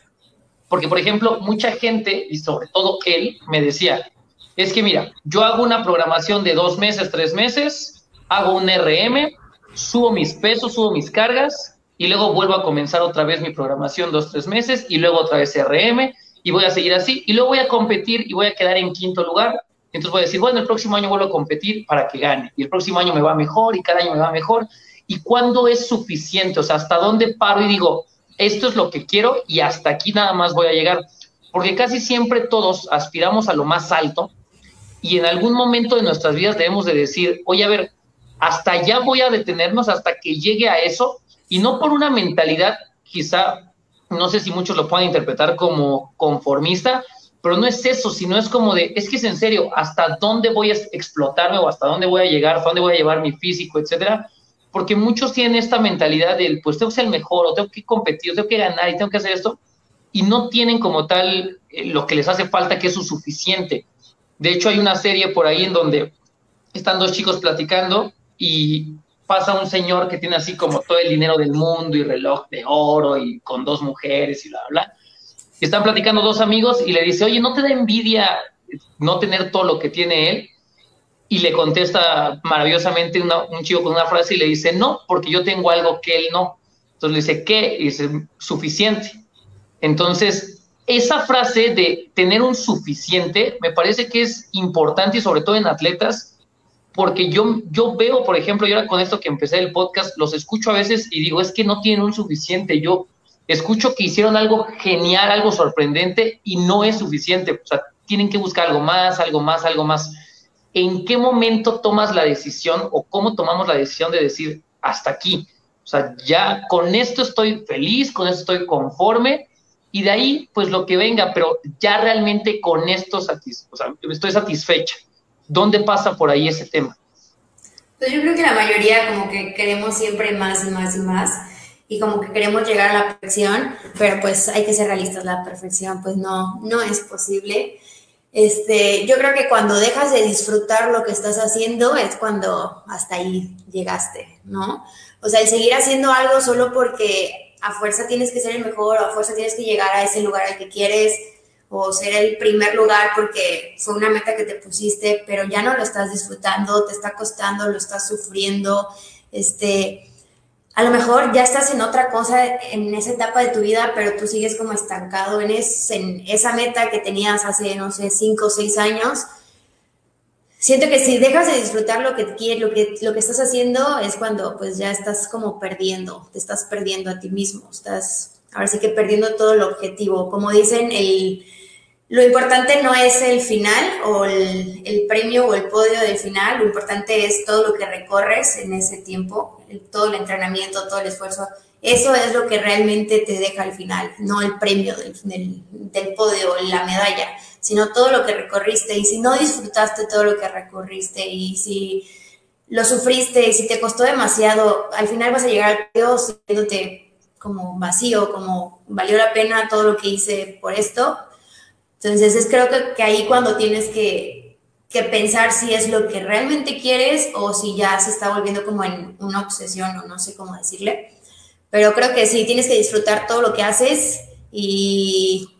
Porque, por ejemplo, mucha gente, y sobre todo él, me decía, es que mira, yo hago una programación de dos meses, tres meses, hago un RM, subo mis pesos, subo mis cargas, y luego vuelvo a comenzar otra vez mi programación dos, tres meses, y luego otra vez RM, y voy a seguir así, y luego voy a competir y voy a quedar en quinto lugar. Entonces voy a decir, bueno, el próximo año vuelvo a competir para que gane, y el próximo año me va mejor, y cada año me va mejor. ¿Y cuándo es suficiente? O sea, ¿hasta dónde paro y digo, esto es lo que quiero y hasta aquí nada más voy a llegar? Porque casi siempre todos aspiramos a lo más alto y en algún momento de nuestras vidas debemos de decir, oye, a ver, hasta allá voy a detenernos hasta que llegue a eso y no por una mentalidad quizá no sé si muchos lo puedan interpretar como conformista, pero no es eso, sino es como de, es que es en serio, hasta dónde voy a explotarme o hasta dónde voy a llegar, hasta dónde voy a llevar mi físico, etcétera, porque muchos tienen esta mentalidad del, pues tengo que ser el mejor, o tengo que competir, o tengo que ganar, y tengo que hacer esto, y no tienen como tal eh, lo que les hace falta, que es su suficiente. De hecho, hay una serie por ahí en donde están dos chicos platicando y pasa un señor que tiene así como todo el dinero del mundo y reloj de oro y con dos mujeres y bla, bla, bla. Y están platicando dos amigos y le dice, oye, ¿no te da envidia no tener todo lo que tiene él? Y le contesta maravillosamente un chico con una frase y le dice, no, porque yo tengo algo que él no. Entonces le dice, ¿qué? Y dice, suficiente. Entonces, esa frase de tener un suficiente me parece que es importante y sobre todo en atletas porque yo, yo veo, por ejemplo, yo ahora con esto que empecé el podcast, los escucho a veces y digo, es que no tienen un suficiente. Yo escucho que hicieron algo genial, algo sorprendente y no es suficiente. O sea, tienen que buscar algo más, algo más, algo más. ¿En qué momento tomas la decisión o cómo tomamos la decisión de decir hasta aquí? O sea, ya con esto estoy feliz, con esto estoy conforme y de ahí, pues lo que venga, pero ya realmente con esto o sea, estoy satisfecha. ¿Dónde pasa por ahí ese tema? Pues yo creo que la mayoría como que queremos siempre más y más y más y como que queremos llegar a la perfección, pero pues hay que ser realistas, la perfección pues no, no es posible. Este, yo creo que cuando dejas de disfrutar lo que estás haciendo es cuando hasta ahí llegaste, ¿no? O sea, el seguir haciendo algo solo porque a fuerza tienes que ser el mejor a fuerza tienes que llegar a ese lugar al que quieres, o ser el primer lugar porque fue una meta que te pusiste, pero ya no lo estás disfrutando, te está costando, lo estás sufriendo, este, a lo mejor ya estás en otra cosa en esa etapa de tu vida, pero tú sigues como estancado en, en esa meta que tenías hace, no sé, cinco o seis años. Siento que si dejas de disfrutar lo que quieres, lo que, lo que estás haciendo, es cuando pues ya estás como perdiendo, te estás perdiendo a ti mismo, estás ahora sí que perdiendo todo el objetivo. Como dicen, el, lo importante no es el final o el, premio o el podio del final, lo importante es todo lo que recorres en ese tiempo, todo el entrenamiento, todo el esfuerzo. Eso es lo que realmente te deja al final, no el premio del, del, del podio, la medalla, sino todo lo que recorriste. Y si no disfrutaste todo lo que recorriste y si lo sufriste y si te costó demasiado, al final vas a llegar al podio sintiéndote como vacío, como valió la pena todo lo que hice por esto entonces es creo que, que ahí cuando tienes que, que, pensar si es lo que realmente quieres o si ya se está volviendo como en una obsesión o no sé cómo decirle. Pero creo que sí, tienes que disfrutar todo lo que haces y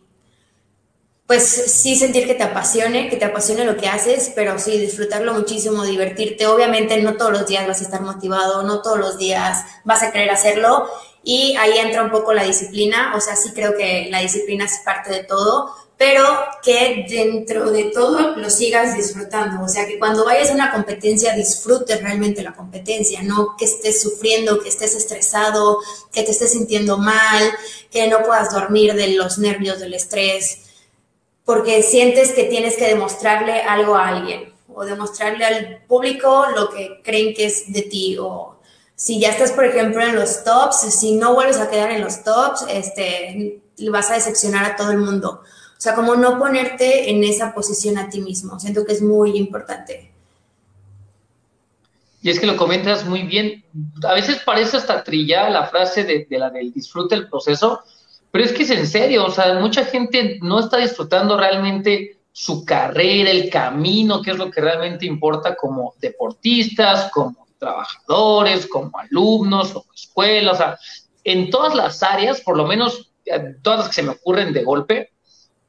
pues sí sentir que te apasione, que te apasione lo que haces, pero sí disfrutarlo muchísimo, divertirte. Obviamente no todos los días vas a estar motivado, no todos los días vas a querer hacerlo y ahí entra un poco la disciplina, o sea, sí creo que la disciplina es parte de todo, pero que dentro de todo lo sigas disfrutando, o sea, que cuando vayas a una competencia disfrutes realmente la competencia, no que estés sufriendo, que estés estresado, que te estés sintiendo mal, que no puedas dormir de los nervios, del estrés porque sientes que tienes que demostrarle algo a alguien o demostrarle al público lo que creen que es de ti o si ya estás, por ejemplo, en los tops, si no vuelves a quedar en los tops, este, vas a decepcionar a todo el mundo. O sea, como no ponerte en esa posición a ti mismo. Siento que es muy importante. Y es que lo comentas muy bien. A veces parece hasta trillada la frase de, de la del disfrute el proceso, pero es que es en serio, o sea, mucha gente no está disfrutando realmente su carrera, el camino, que es lo que realmente importa como deportistas, como trabajadores, como alumnos, como escuelas, o sea, en todas las áreas, por lo menos eh, todas las que se me ocurren de golpe,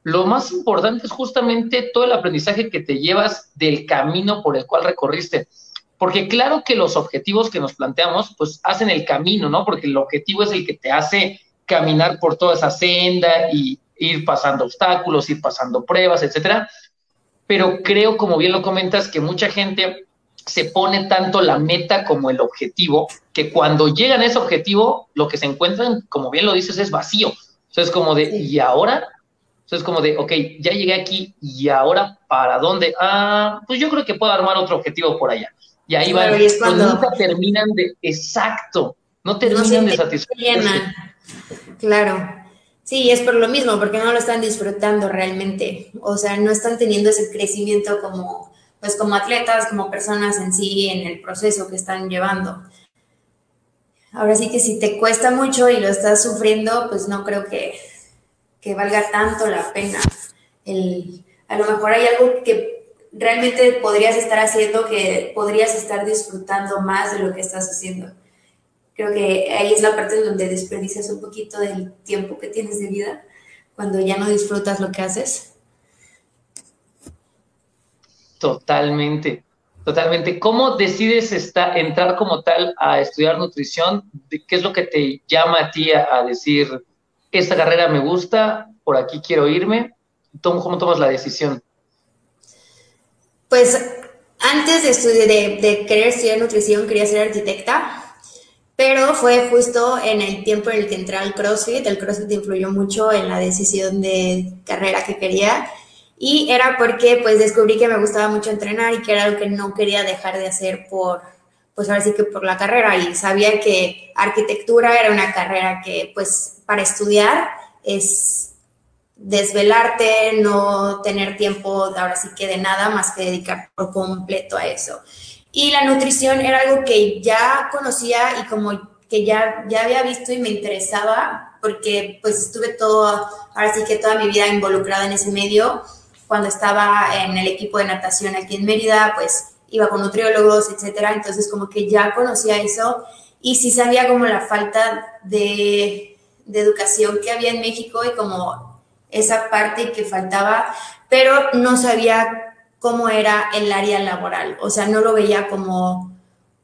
lo más importante es justamente todo el aprendizaje que te llevas del camino por el cual recorriste. Porque claro que los objetivos que nos planteamos, pues hacen el camino, ¿no? Porque el objetivo es el que te hace caminar por toda esa senda y ir pasando obstáculos, ir pasando pruebas, etcétera. Pero creo, como bien lo comentas, que mucha gente se pone tanto la meta como el objetivo, que cuando llegan a ese objetivo, lo que se encuentran, como bien lo dices, es vacío. O es como de, ¿y ahora? O es como de, ok, ya llegué aquí, ¿y ahora para dónde? Ah, pues yo creo que puedo armar otro objetivo por allá. Y ahí van, pues nunca terminan de, exacto, no terminan de satisfacer. Claro. Sí, es por lo mismo, porque no lo están disfrutando realmente. O sea, no están teniendo ese crecimiento como, pues como atletas, como personas en sí, en el proceso que están llevando. Ahora sí que si te cuesta mucho y lo estás sufriendo, pues no creo que, que valga tanto la pena. El, a lo mejor hay algo que realmente podrías estar haciendo que podrías estar disfrutando más de lo que estás haciendo creo que ahí es la parte donde desperdicias un poquito del tiempo que tienes de vida, cuando ya no disfrutas lo que haces. Totalmente, totalmente. ¿Cómo decides entrar como tal a estudiar nutrición? ¿Qué es lo que te llama a ti a, decir, esta carrera me gusta, por aquí quiero irme? ¿Cómo tomas la decisión? Pues antes de, estudiar, de querer estudiar nutrición, quería ser arquitecta pero fue justo en el tiempo en el que entré al CrossFit. El CrossFit influyó mucho en la decisión de carrera que quería. Y era porque pues descubrí que me gustaba mucho entrenar y que era algo que no quería dejar de hacer por, pues ahora sí que por la carrera. Y sabía que arquitectura era una carrera que pues para estudiar es desvelarte, no tener tiempo ahora sí que de nada más que dedicar por completo a eso. Y la nutrición era algo que ya conocía y como que ya, ya había visto y me interesaba, porque pues estuve todo, ahora sí que toda mi vida involucrada en ese medio. Cuando estaba en el equipo de natación aquí en Mérida, pues iba con nutriólogos, etcétera. Entonces, como que ya conocía eso y sí sabía como la falta de, de educación que había en México y como esa parte que faltaba, pero no sabía cómo era el área laboral. O sea, no lo veía como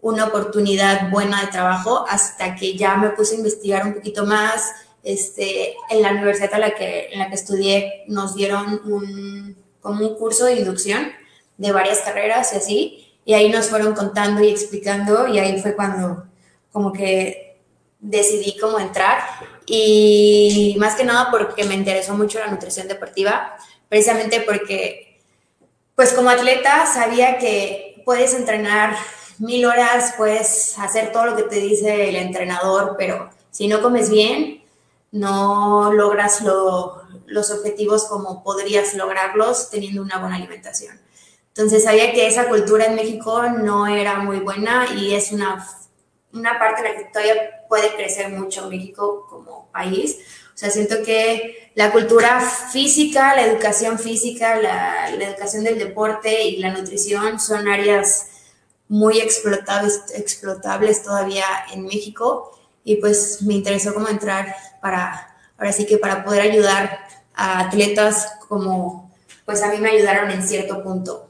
una oportunidad buena de trabajo hasta que ya me puse a investigar un poquito más. Este, en la universidad en la que, en la que estudié nos dieron un, como un curso de inducción de varias carreras y así, y ahí nos fueron contando y explicando y ahí fue cuando como que decidí cómo entrar y más que nada porque me interesó mucho la nutrición deportiva, precisamente porque pues como atleta sabía que puedes entrenar mil horas, puedes hacer todo lo que te dice el entrenador, pero si no comes bien, no logras los objetivos como podrías lograrlos teniendo una buena alimentación. Entonces sabía que esa cultura en México no era muy buena y es una, una parte en la que todavía puede crecer mucho México como país o sea, siento que la cultura física, la educación física, la, educación del deporte y la nutrición son áreas muy explotables, explotables todavía en México y pues me interesó como entrar para, ahora sí que para poder ayudar a atletas como pues a mí me ayudaron en cierto punto.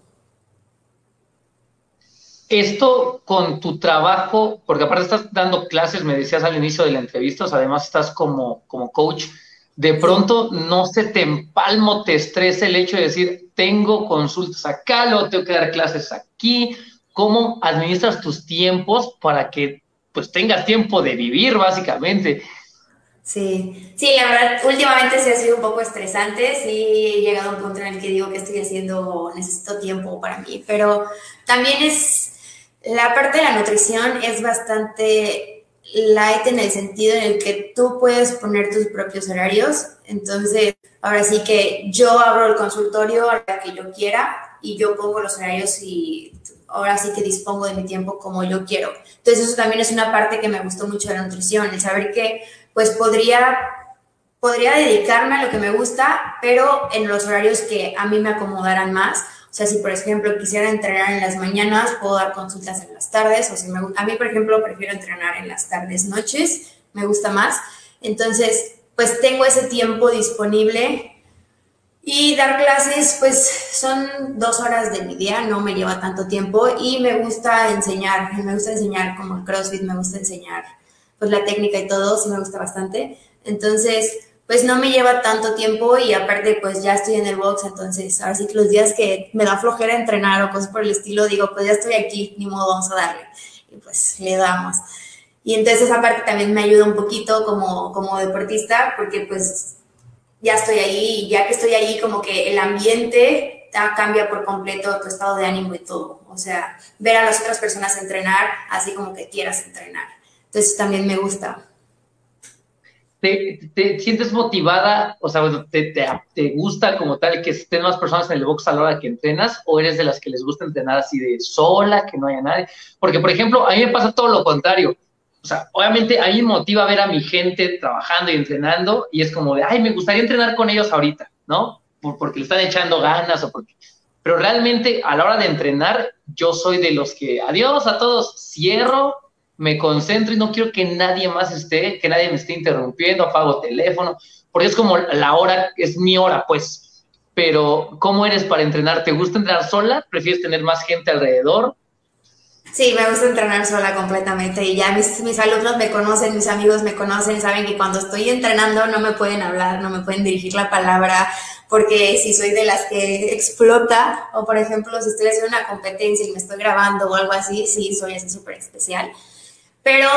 Esto con tu trabajo, porque aparte estás dando clases, me decías al inicio de la entrevista, además estás como, como coach, de pronto no se te empalmo, te estresa el hecho de decir, tengo consultas acá, luego tengo que dar clases aquí, ¿cómo administras tus tiempos para que pues tengas tiempo de vivir básicamente? Sí, sí, la verdad, últimamente sí ha sido un poco estresante, sí he llegado a un punto en el que digo que estoy haciendo, necesito tiempo para mí, pero también es, la parte de la nutrición es bastante light en el sentido en el que tú puedes poner tus propios horarios, entonces ahora sí que yo abro el consultorio a la que yo quiera y yo pongo los horarios y ahora sí que dispongo de mi tiempo como yo quiero. Entonces eso también es una parte que me gustó mucho de la nutrición, el saber que pues podría, podría dedicarme a lo que me gusta, pero en los horarios que a mí me acomodaran más. O sea, si por ejemplo quisiera entrenar en las mañanas, puedo dar consultas en las tardes, o si a mí, por ejemplo, prefiero entrenar en las tardes, noches, me gusta más. Entonces, pues tengo ese tiempo disponible y dar clases, pues son dos horas de mi día, no me lleva tanto tiempo y me gusta enseñar, me gusta enseñar como el CrossFit, me gusta enseñar pues la técnica y todo, sí me gusta bastante. Entonces, pues no me lleva tanto tiempo y aparte pues ya estoy en el box, entonces ahora sí que los días que me da flojera entrenar o cosas por el estilo, digo, pues ya estoy aquí, ni modo, vamos a darle. Y pues le damos. Y entonces esa parte también me ayuda un poquito como, como deportista, porque pues ya estoy ahí ya que estoy ahí como que el ambiente cambia por completo tu estado de ánimo y todo. O sea, ver a las otras personas entrenar así como que quieras entrenar. Entonces también me gusta. ¿Te, sientes motivada? O sea, te, te, gusta como tal que estén más personas en el box a la hora que entrenas? ¿O eres de las que les gusta entrenar así de sola, que no haya nadie? Porque, por ejemplo, a mí me pasa todo lo contrario. O sea, obviamente a mí me motiva ver a mi gente trabajando y entrenando y es como de, ay, me gustaría entrenar con ellos ahorita, ¿no? porque le están echando ganas o porque... Pero realmente a la hora de entrenar, yo soy de los que, adiós a todos, cierro, me concentro y no quiero que nadie más esté, que nadie me esté interrumpiendo, apago teléfono, porque es como la hora, es mi hora, pues. Pero, ¿cómo eres para entrenar? ¿Te gusta entrenar sola? ¿Prefieres tener más gente alrededor? Sí, me gusta entrenar sola completamente y ya mis, mis alumnos me conocen, mis amigos me conocen, saben que cuando estoy entrenando no me pueden hablar, no me pueden dirigir la palabra, porque si soy de las que explota, o por ejemplo, si estoy haciendo una competencia y me estoy grabando o algo así, sí, soy así súper especial. Pero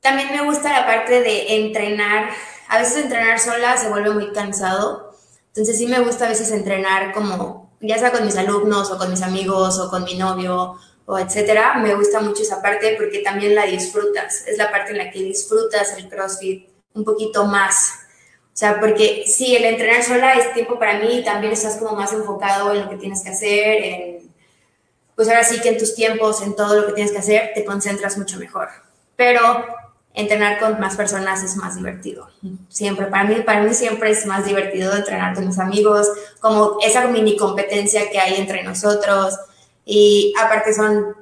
también me gusta la parte de entrenar. A veces entrenar sola se vuelve muy cansado. Entonces sí me gusta a veces entrenar como, ya sea con mis alumnos o con mis amigos o con mi novio o etcétera. Me gusta mucho esa parte porque también la disfrutas. Es la parte en la que disfrutas el CrossFit un poquito más. O sea, porque sí, el entrenar sola es tiempo para mí y también estás como más enfocado en lo que tienes que hacer, en pues ahora sí que en tus tiempos, en todo lo que tienes que hacer, te concentras mucho mejor. Pero entrenar con más personas es más divertido. Siempre, para mí, para mí siempre es más divertido entrenar con mis amigos, como esa mini competencia que hay entre nosotros. Y aparte son,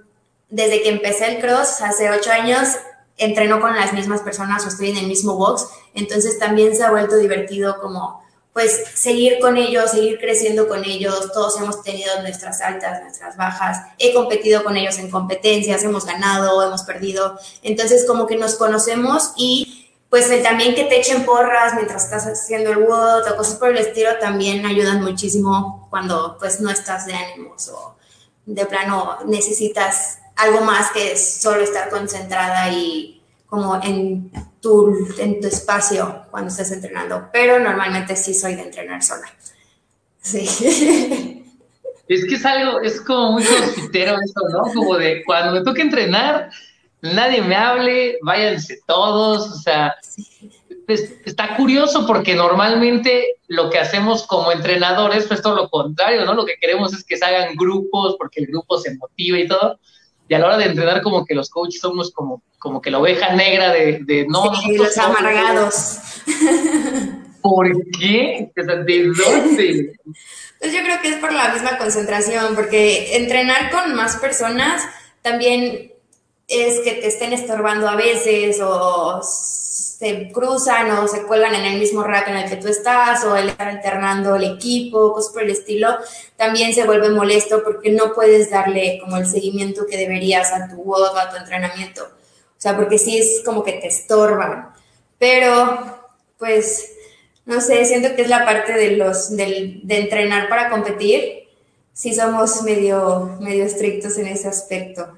desde que empecé el cross, hace ocho años, entreno con las mismas personas o estoy en el mismo box, entonces también se ha vuelto divertido como pues seguir con ellos, seguir creciendo con ellos. Todos hemos tenido nuestras altas, nuestras bajas. He competido con ellos en competencias, hemos ganado, hemos perdido. Entonces, como que nos conocemos y pues el también que te echen porras mientras estás haciendo el WOD o cosas por el estilo también ayudan muchísimo cuando pues no estás de ánimos o de plano necesitas algo más que solo estar concentrada y como en tu, en tu espacio cuando estés entrenando, pero normalmente sí soy de entrenar sola. Sí. *laughs* Es que es algo, es como muy hospitero eso, ¿no? Como de cuando me toca entrenar, nadie me hable, váyanse todos, o sea, pues, está curioso porque normalmente lo que hacemos como entrenadores es todo lo contrario, ¿no? Lo que queremos es que se hagan grupos porque el grupo se motiva y todo, y a la hora de entrenar como que los coaches somos como, como que la oveja negra de, de no... Sí, los amargados. *laughs* ¿Por qué? ¿De dónde? Pues yo creo que es por la misma concentración, porque entrenar con más personas también es que te estén estorbando a veces o se cruzan o se cuelgan en el mismo rack en el que tú estás o el estar alternando el equipo, cosas por el estilo, también se vuelve molesto porque no puedes darle como el seguimiento que deberías a tu WOD, a tu entrenamiento. O sea, porque sí es como que te estorban. Pero, pues, no sé, siento que es la parte de los, de entrenar para competir. Sí somos medio, medio estrictos en ese aspecto,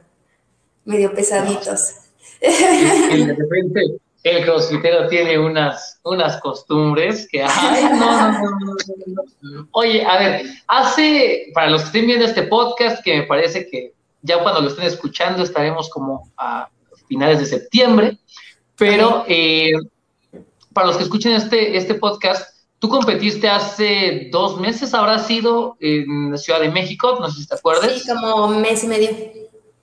medio pesaditos. de *laughs* repente el crossfitero tiene unas, unas costumbres que, ay, no, no, no, Oye, a ver, hace, para los que estén viendo este podcast, que me parece que ya cuando lo estén escuchando estaremos como a finales de septiembre, pero eh, para los que escuchen este, este podcast, tú competiste hace dos meses, habrá sido en Ciudad de México, no sé si te acuerdas. Sí, como un mes y medio.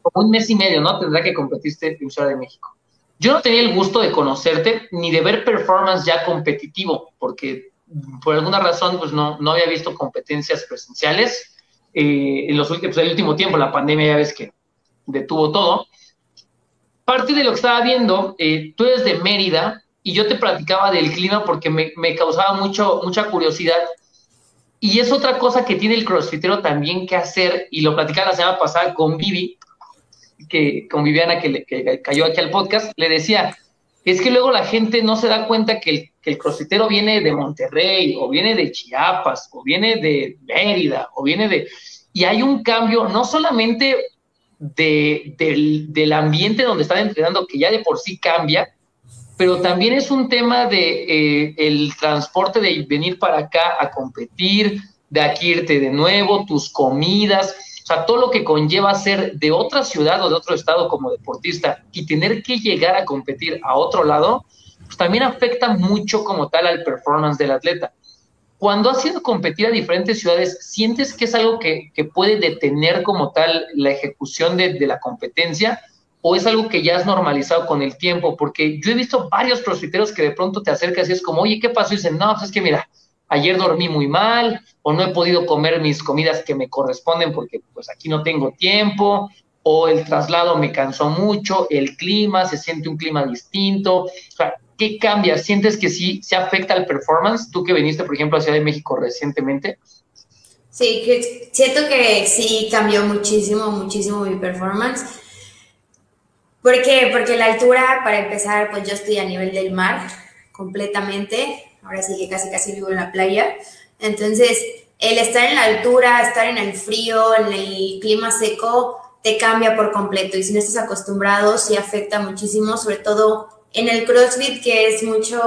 Como un mes y medio, ¿no? Tendrá que competiste en Ciudad de México. Yo no tenía el gusto de conocerte ni de ver performance ya competitivo, porque por alguna razón pues no, no había visto competencias presenciales. Eh, en los últimos, pues, el último tiempo, la pandemia ya ves que detuvo todo. Parte de lo que estaba viendo, eh, tú eres de Mérida y yo te platicaba del clima porque me, me, causaba mucho, mucha curiosidad. Y es otra cosa que tiene el crossfitero también que hacer, y lo platicaba la semana pasada con Vivi, que con Viviana que, que cayó aquí al podcast, le decía, es que luego la gente no se da cuenta que el, que viene de Monterrey, o viene de Chiapas, o viene de Mérida, o viene de... Y hay un cambio no solamente de, del, ambiente donde están entrenando, que ya de por sí cambia, pero también es un tema de eh, el transporte de venir para acá a competir, de aquí irte de nuevo, tus comidas, sea, todo lo que conlleva ser de otra ciudad o de otro estado como deportista y tener que llegar a competir a otro lado, pues también afecta mucho como tal al performance del atleta. Cuando has ido competir a diferentes ciudades, ¿sientes que es algo que, que puede detener como tal la ejecución de, de, la competencia? ¿O es algo que ya has normalizado con el tiempo? Porque yo he visto varios crossfiteros que de pronto te acercas y es como, oye, ¿qué pasó? Y dicen, no, pues es que mira, ayer dormí muy mal o no he podido comer mis comidas que me corresponden porque pues aquí no tengo tiempo o el traslado me cansó mucho, el clima, se siente un clima distinto. O sea, ¿qué cambia? ¿Sientes que sí se afecta al performance? Tú que viniste, por ejemplo, a Ciudad de México recientemente. Sí, siento que sí cambió muchísimo, muchísimo mi performance. ¿Por qué? Porque la altura, para empezar, pues yo estoy a nivel del mar completamente ahora sí que casi casi vivo en la playa. Entonces, el estar en la altura, estar en el frío, en el clima seco, te cambia por completo. Y si no estás acostumbrado, sí afecta muchísimo, sobre todo en el CrossFit, que es mucho,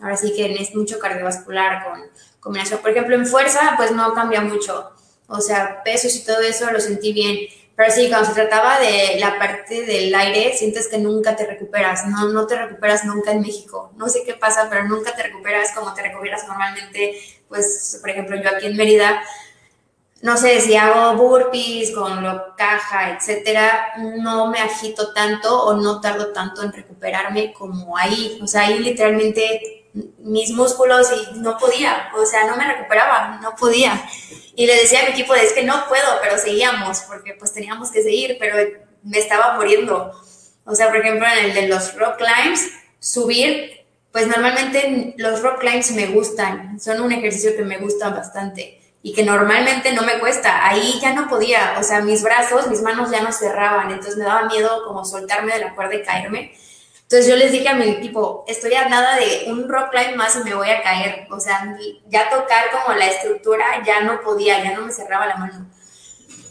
ahora sí que es mucho cardiovascular con combinación. Por ejemplo, en fuerza, pues no cambia mucho. O sea, pesos y todo eso lo sentí bien pero sí, cuando se trataba de la parte del aire, sientes que nunca te recuperas, no, no te recuperas nunca en México. No sé qué pasa, pero nunca te recuperas como te recuperas normalmente, pues, por ejemplo, yo aquí en Mérida, no sé, si hago burpees con lo caja, etcétera, no me agito tanto o no tardo tanto en recuperarme como ahí. O sea, ahí literalmente mis músculos y no podía, o sea, no me recuperaba, no podía. Y le decía a mi equipo, es que no puedo, pero seguíamos, porque pues teníamos que seguir, pero me estaba muriendo. O sea, por ejemplo, en el de los rock climbs, subir, pues normalmente los rock climbs me gustan, son un ejercicio que me gusta bastante y que normalmente no me cuesta. Ahí ya no podía, o sea, mis brazos, mis manos ya no cerraban, entonces me daba miedo como soltarme de la cuerda y caerme. Entonces yo les dije a mi equipo, estoy a nada de un rock climb más y me voy a caer. O sea, ya tocar como la estructura ya no podía, ya no me cerraba la mano.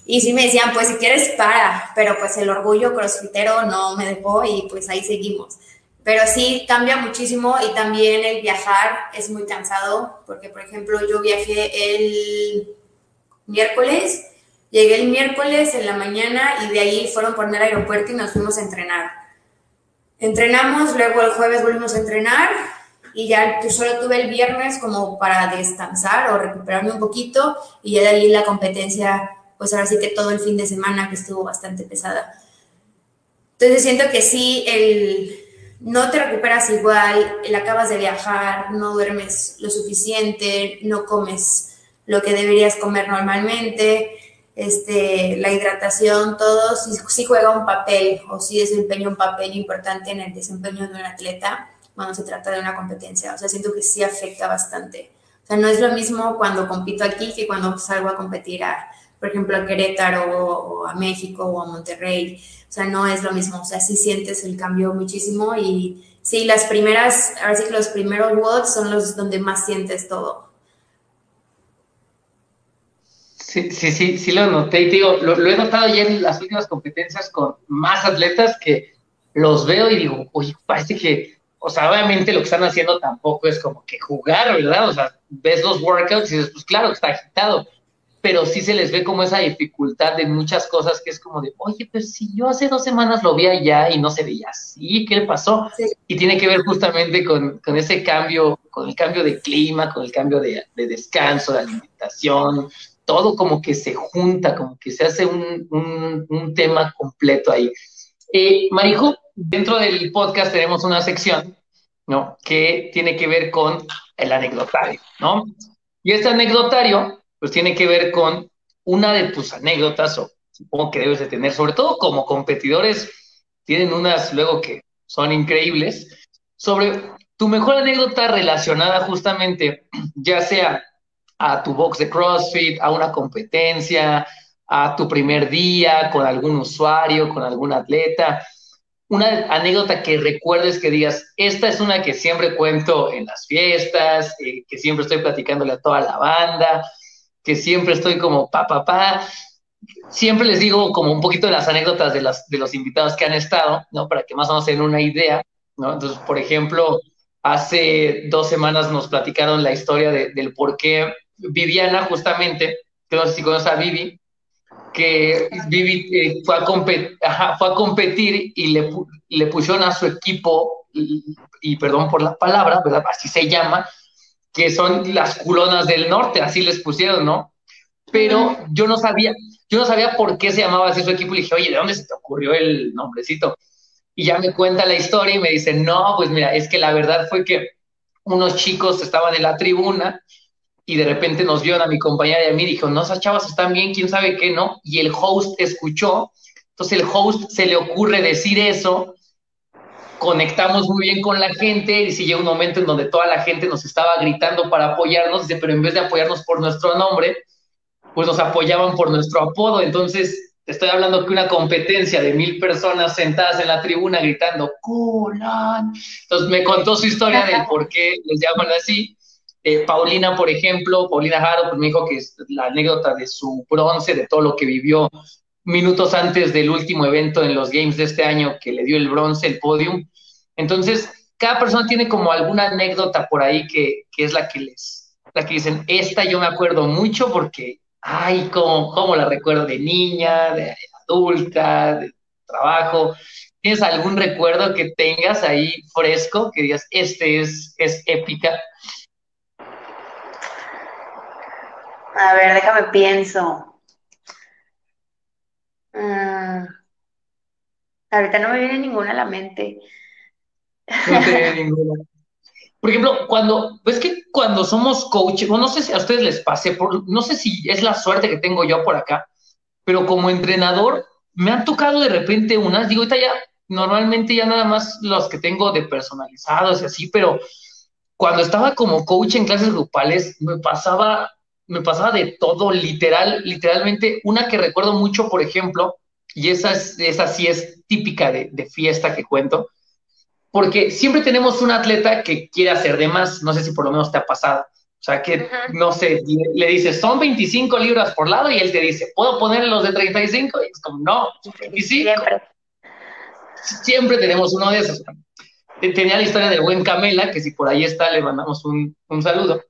Y sí me decían, pues si quieres para, pero pues el orgullo crossfitero no me dejó y pues ahí seguimos. Pero sí cambia muchísimo y también el viajar es muy cansado, porque por ejemplo yo viajé el miércoles, llegué el miércoles en la mañana y de ahí fueron por el aeropuerto y nos fuimos a entrenar Entrenamos, luego el jueves volvimos a entrenar y ya solo tuve el viernes como para descansar o recuperarme un poquito y ya de ahí la competencia, pues ahora sí que todo el fin de semana que estuvo bastante pesada. Entonces siento que sí, el, no te recuperas igual, el acabas de viajar, no duermes lo suficiente, no comes lo que deberías comer normalmente, este, la hidratación, todo sí, juega un papel o sí desempeña un papel importante en el desempeño de un atleta. cuando se trata de una competencia. O sea, siento que sí afecta bastante. O sea, no es lo mismo cuando compito aquí que cuando salgo a competir a, por ejemplo, a Querétaro o, a México o a Monterrey. O sea, no es lo mismo. O sea, sí sientes el cambio muchísimo y sí, las primeras, ahora sí que los primeros WODs son los donde más sientes todo. Sí, sí, sí, sí lo noté y digo, lo, he notado ya en las últimas competencias con más atletas que los veo y digo, oye, parece que, o sea, obviamente lo que están haciendo tampoco es como que jugar, ¿verdad? O sea, ves los workouts y dices, pues claro, está agitado, pero sí se les ve como esa dificultad de muchas cosas que es como de, oye, pues si yo hace dos semanas lo vi allá y no se veía así, ¿qué le pasó? Y tiene que ver justamente con, con, ese cambio, con el cambio de clima, con el cambio de, de descanso, de alimentación, todo como que se junta, como que se hace un, un, tema completo ahí. Eh, dentro del podcast tenemos una sección, ¿no? Que tiene que ver con el anecdotario, ¿no? Y este anecdotario, pues tiene que ver con una de tus anécdotas, o supongo que debes de tener, sobre todo como competidores, tienen unas luego que son increíbles, sobre tu mejor anécdota relacionada justamente, ya sea a tu box de CrossFit, a una competencia, a tu primer día con algún usuario, con algún atleta. Una anécdota que recuerdes que digas, esta es una que siempre cuento en las fiestas, eh, que siempre estoy platicándole a toda la banda, que siempre estoy como pa, pa, pa. Siempre les digo como un poquito de las anécdotas de, las, de los invitados que han estado, ¿no? Para que más o menos tengan una idea, ¿no? Entonces, por ejemplo, hace dos semanas nos platicaron la historia del por qué Viviana, justamente, que no sé si conoces a Vivi, que Vivi eh, fue, a fue, a competir y le, le pusieron a su equipo, y, perdón por la palabra, ¿verdad? Así se llama, que son las culonas del norte, así les pusieron, ¿no? Pero yo no sabía, yo no sabía por qué se llamaba así su equipo y le dije, oye, ¿de dónde se te ocurrió el nombrecito? Y ya me cuenta la historia y me dice, no, pues mira, es que la verdad fue que unos chicos estaban en la tribuna y de repente nos vio a mi compañera y a mí, dijo, no, esas chavas están bien, quién sabe qué, ¿no? Y el host escuchó, entonces el host se le ocurre decir eso, conectamos muy bien con la gente, y si llega un momento en donde toda la gente nos estaba gritando para apoyarnos, dice, pero en vez de apoyarnos por nuestro nombre, pues nos apoyaban por nuestro apodo, entonces estoy hablando que una competencia de mil personas sentadas en la tribuna gritando, ¡Culan! Entonces me contó su historia del por qué les llaman así, eh, Paulina, por ejemplo, Paulina Jaro, pues me dijo que es la anécdota de su bronce, de todo lo que vivió minutos antes del último evento en los Games de este año que le dio el bronce, el podium. Entonces, cada persona tiene como alguna anécdota por ahí que, es la que les, la que dicen, esta yo me acuerdo mucho porque, ay, cómo, la recuerdo de niña, de adulta, de trabajo. ¿Tienes algún recuerdo que tengas ahí fresco que digas, este es, es épica? A ver, déjame pienso. Mm, ahorita no me viene ninguna a la mente. No te ninguna. Por ejemplo, cuando, ves que cuando somos coaches, no sé si a ustedes les pase, no sé si es la suerte que tengo yo por acá, pero como entrenador me han tocado de repente unas, digo, ahorita ya, normalmente ya nada más los que tengo de personalizados y así, pero cuando estaba como coach en clases grupales, me pasaba me pasaba de todo, literal, literalmente, una que recuerdo mucho, por ejemplo, y esa, es, esa sí es típica de, fiesta que cuento, porque siempre tenemos un atleta que quiere hacer de más, no sé si por lo menos te ha pasado, o sea, que, no sé, le dices, son 25 libras por lado y él te dice, ¿puedo poner los de 35? Y es como, no, 25. Siempre. Siempre tenemos uno de esos. Tenía la historia del buen Camela, que si por ahí está, le mandamos un, un saludo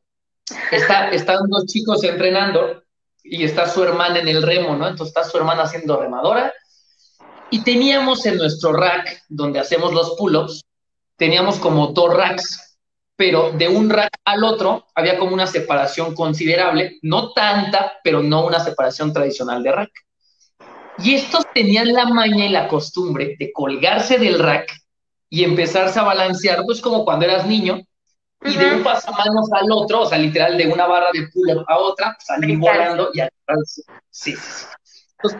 está, están dos chicos entrenando y está su hermana en el remo, ¿no? Entonces está su hermana haciendo remadora. Y teníamos en nuestro rack, donde hacemos los pull-ups, teníamos como dos racks, pero de un rack al otro había como una separación considerable, no tanta, pero no una separación tradicional de rack. Y estos tenían la maña y la costumbre de colgarse del rack y empezarse a balancear, pues como cuando eras niño, y de un pasamanos al otro, o sea, literal, de una barra de pull a otra, salir volando y a Sí, sí, sí.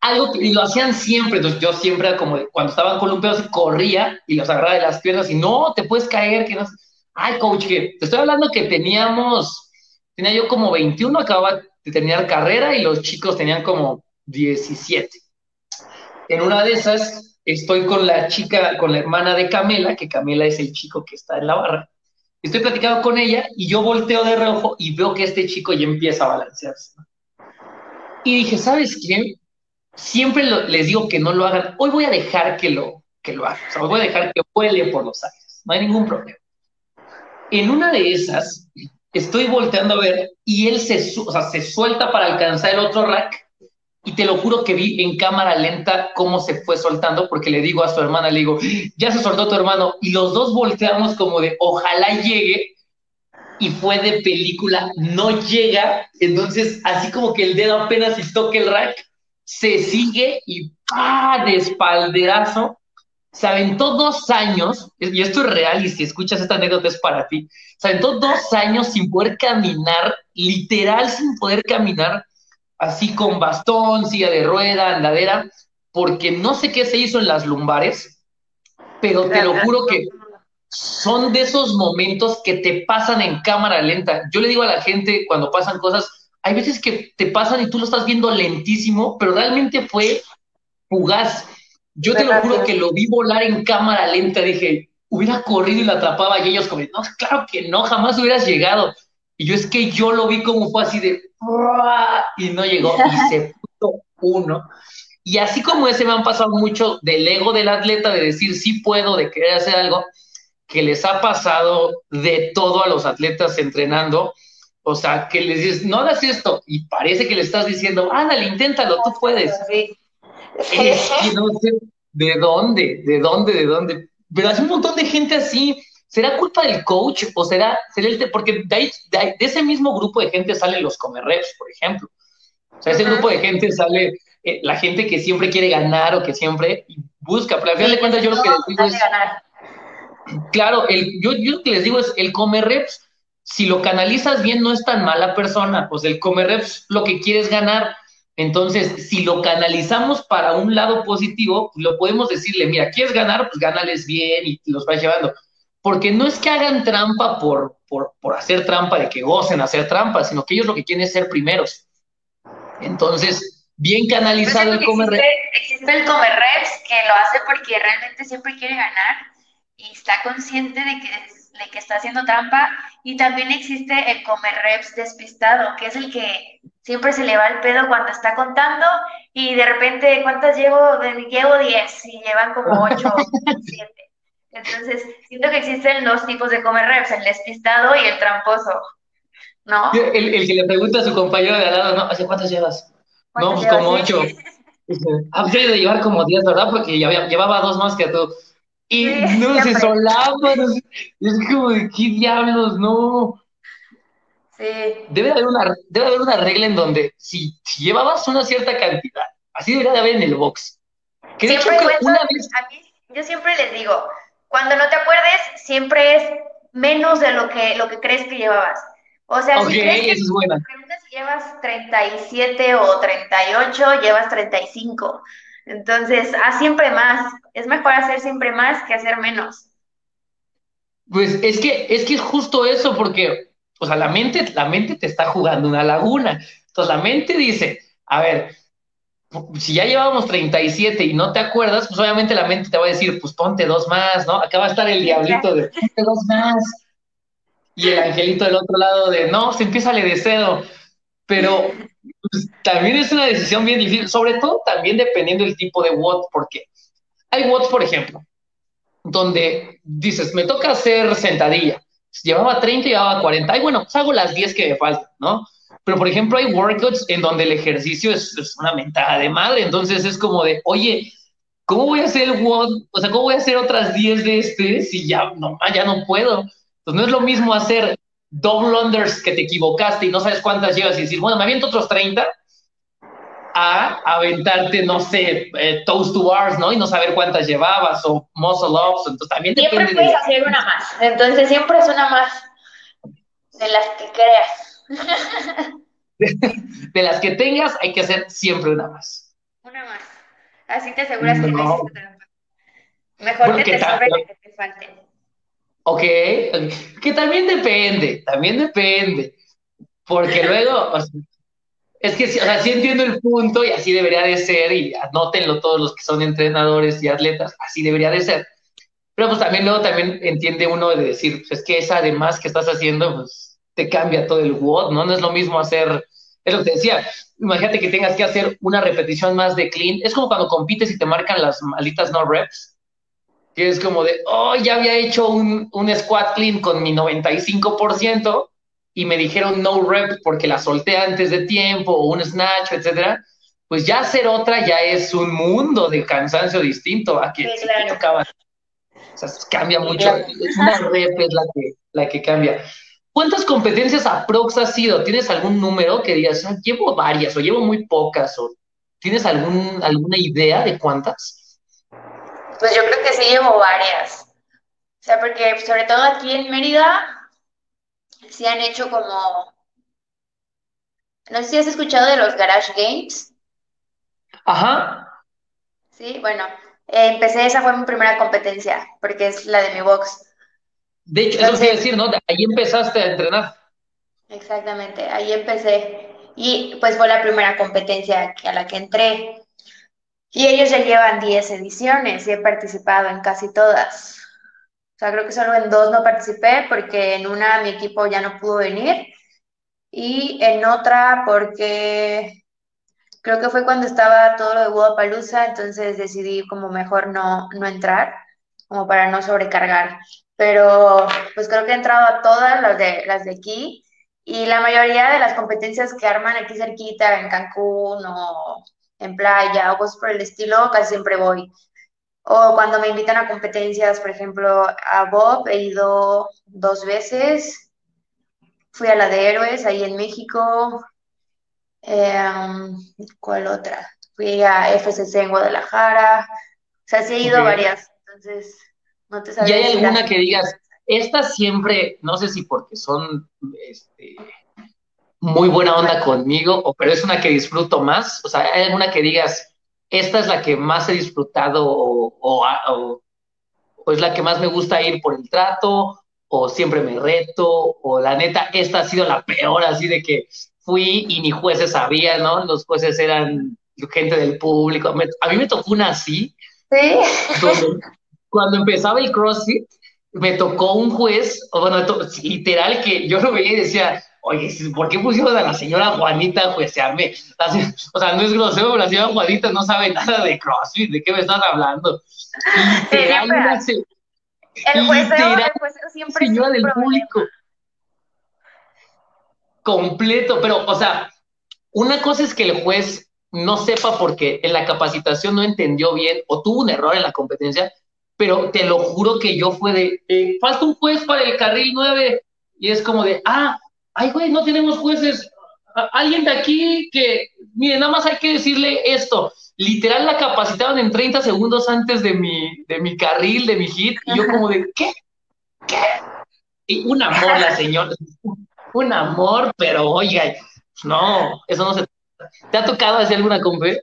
algo que, y lo hacían siempre, entonces yo siempre como cuando estaban columpiados corría y los agarraba de las piernas y no, te puedes caer, que no Ay, coach, que te estoy hablando que teníamos, tenía yo como 21, acababa de terminar carrera y los chicos tenían como 17. En una de esas estoy con la chica, con la hermana de Camela, que Camela es el chico que está en la barra. Estoy platicando con ella y yo volteo de reojo y veo que este chico ya empieza a balancearse. Y dije, ¿sabes qué? Siempre les digo que no lo hagan. Hoy voy a dejar que lo, que lo hagan. O sea, voy a dejar que vuele por los aires. No hay ningún problema. En una de esas, estoy volteando a ver y él se, se suelta para alcanzar el otro rack y te lo juro que vi en cámara lenta cómo se fue soltando, porque le digo a su hermana, le digo, ya se soltó tu hermano, y los dos volteamos como de, ojalá llegue, y fue de película, no llega, entonces así como que el dedo apenas si toque el rack, se sigue y ¡pah! de espalderazo, se aventó dos años, y esto es real, y si escuchas esta anécdota es para ti, se aventó dos años sin poder caminar, literal sin poder caminar, así con bastón, silla de rueda, andadera, porque no sé qué se hizo en las lumbares, pero te lo juro que son de esos momentos que te pasan en cámara lenta. Yo le digo a la gente cuando pasan cosas, hay veces que te pasan y tú lo estás viendo lentísimo, pero realmente fue fugaz. Yo te lo juro que lo vi volar en cámara lenta, dije, hubiera corrido y lo atrapaba y ellos como, no, claro que no, jamás hubieras llegado. Y yo es que yo lo vi como fue así de, y no llegó y *laughs* se puso uno. Y así como ese me han pasado mucho del ego del atleta, de decir sí puedo, de querer hacer algo, que les ha pasado de todo a los atletas entrenando. O sea, que les dices, no hagas esto, y parece que le estás diciendo, ándale, inténtalo, tú puedes. no sé de dónde, de dónde, de dónde. Pero hace un montón de gente así, ¿Será culpa del coach o será, será porque de, ese mismo grupo de gente salen los comerreps, por ejemplo? O sea, ese grupo de gente sale eh, la gente que siempre quiere ganar o que siempre busca, pero al final de cuentas yo lo que les digo es... Claro, el, yo, yo lo que les digo es, el comerreps, si lo canalizas bien, no es tan mala persona, pues el comerreps lo que quiere es ganar. Entonces, si lo canalizamos para un lado positivo, lo podemos decirle, mira, ¿quieres ganar? Pues gánales bien y los vas llevando porque no es que hagan trampa por, por, hacer trampa, de que gocen hacer trampa, sino que ellos lo que quieren es ser primeros. Entonces, bien canalizado el comer existe, existe el comer reps que lo hace porque realmente siempre quiere ganar y está consciente de que, de que está haciendo trampa. Y también existe el comer reps despistado, que es el que siempre se le va el pedo cuando está contando y de repente, ¿cuántas llevo? Llevo 10 y llevan como 8 o 7. Entonces, siento que existen dos tipos de comer reps, el despistado y el tramposo, ¿no? El, el que le pregunta a su compañero de al lado, ¿no? ¿Hace cuántos llevas? No, pues como ocho. Ah, pues de llevar como diez, ¿verdad? Porque ya llevaba dos más que tú. Y no se solapa, es como, ¿qué diablos? No. Sí. Debe haber una, debe haber una regla en donde si, llevabas una cierta cantidad, así debería de haber en el box. Que de hecho, una vez... yo siempre les digo, cuando no te acuerdes, siempre es menos de lo que, lo que crees que llevabas. O sea, si crees que si llevas 37 o 38, llevas 35. Entonces, haz siempre más. Es mejor hacer siempre más que hacer menos. Pues es que es que es justo eso, porque, o sea, la mente, la mente te está jugando una laguna. Entonces, la mente dice, a ver, si ya llevábamos 37 y no te acuerdas, pues obviamente la mente te va a decir, pues ponte dos más, ¿no? Acá va a estar el diablito de ponte dos más. Y el angelito del otro lado de, no, se empieza de cero. Pero pues, también es una decisión bien difícil, sobre todo también dependiendo del tipo de WOT, porque hay WOTs, por ejemplo, donde dices, me toca hacer sentadilla. Llevaba 30 y llevaba 40. Ay, bueno, pues hago las 10 que me faltan, ¿no? Pero, por ejemplo, hay workouts en donde el ejercicio es, una mentada de madre. Entonces es como de, oye, ¿cómo voy a hacer el WOD? O sea, ¿cómo voy a hacer otras 10 de este si ya no, ya no puedo? Entonces no es lo mismo hacer double unders que te equivocaste y no sabes cuántas llevas y decir, bueno, me aviento otros 30 a aventarte, no sé, eh, toast to bars, ¿no? Y no saber cuántas llevabas o muscle ups. Entonces también siempre puedes hacer una más. Entonces siempre es una más de las que creas. De las que tengas, hay que hacer siempre una más. Una más. Así te aseguras que no hiciste trampa. Mejor que te sobre que te falte. Ok, que también depende, también depende. Porque *laughs* luego, es que, o sea, sí entiendo el punto y así debería de ser, y anótenlo todos los que son entrenadores y atletas, así debería de ser. Pero pues también luego también entiende uno de decir, pues es que esa además que estás haciendo, pues te cambia todo el WOD, ¿no? No es lo mismo hacer, es lo que te decía, imagínate que tengas que hacer una repetición más de clean, es como cuando compites y te marcan las malditas no reps, que es como de, oh, ya había hecho un, un squat clean con mi 95%, y me dijeron no rep porque la solté antes de tiempo o un snatch, etcétera, pues ya hacer otra ya es un mundo de cansancio distinto a que, sí, claro. O sea, cambia mucho. Es una rep es la que, la que cambia. ¿Cuántas competencias aprox has sido? ¿Tienes algún número que digas, ah, llevo varias o llevo muy pocas? O ¿Tienes algún, alguna idea de cuántas? Pues yo creo que sí llevo varias. O sea, porque sobre todo aquí en Mérida sí han hecho como... No sé si has escuchado de los Garage Games. Ajá. Sí, bueno, eh, empecé, esa fue mi primera competencia, porque es la de mi box. De hecho, eso quiere decir, ¿no? Ahí empezaste a entrenar. Exactamente, ahí empecé. Y pues fue la primera competencia a la que entré. Y ellos ya llevan 10 ediciones y he participado en casi todas sea, creo que solo en dos no participé porque en una mi equipo ya no pudo venir y en otra porque creo que fue cuando estaba todo lo de Guadalajara, entonces decidí como mejor no, no entrar, como para no sobrecargar. Pero pues creo que he entrado a todas las de, las de aquí y la mayoría de las competencias que arman aquí cerquita, en Cancún o en playa o cosas por el estilo, casi siempre voy. O cuando me invitan a competencias, por ejemplo, a Bob he ido dos veces. Fui a la de Héroes ahí en México. Em, ¿Cuál otra? Fui a FCC en Guadalajara. O sea, sí he ido varias. Entonces, no te. ¿Y hay alguna que digas, esta siempre, no sé si porque son este, muy buena onda conmigo, o pero es una que disfruto más? O sea, ¿hay alguna que digas, esta es la que más he disfrutado o, es la que más me gusta ir por el trato o siempre me reto o la neta, esta ha sido la peor, así de que fui y ni jueces sabía, ¿no? Los jueces eran gente del público. a mí me tocó una así. Sí. Cuando empezaba el CrossFit, me tocó un juez, bueno, literal, que yo lo veía y decía, oye, ¿por qué pusieron a la señora Juanita a juecearme? O sea, no es grosero, pero la señora Juanita no sabe nada de CrossFit, ¿de qué me estás hablando? *laughs* Literal, el jueceo, el jueceo siempre señora del público. Completo, pero, o sea, una cosa es que el juez no sepa porque en la capacitación no entendió bien o tuvo un error en la competencia, pero te lo juro que yo fue de, eh, falta un juez para el carril 9, y es como de, ah, ay, güey, no tenemos jueces. Alguien de aquí que, mire, nada más hay que decirle esto. Literal la capacitaron en 30 segundos antes de mi, de mi carril, de mi hit, y yo como de, ¿qué? ¿Qué? Y un amor la señora, un amor, pero oiga, no, eso no se... ¿Te ha tocado hacer alguna compe?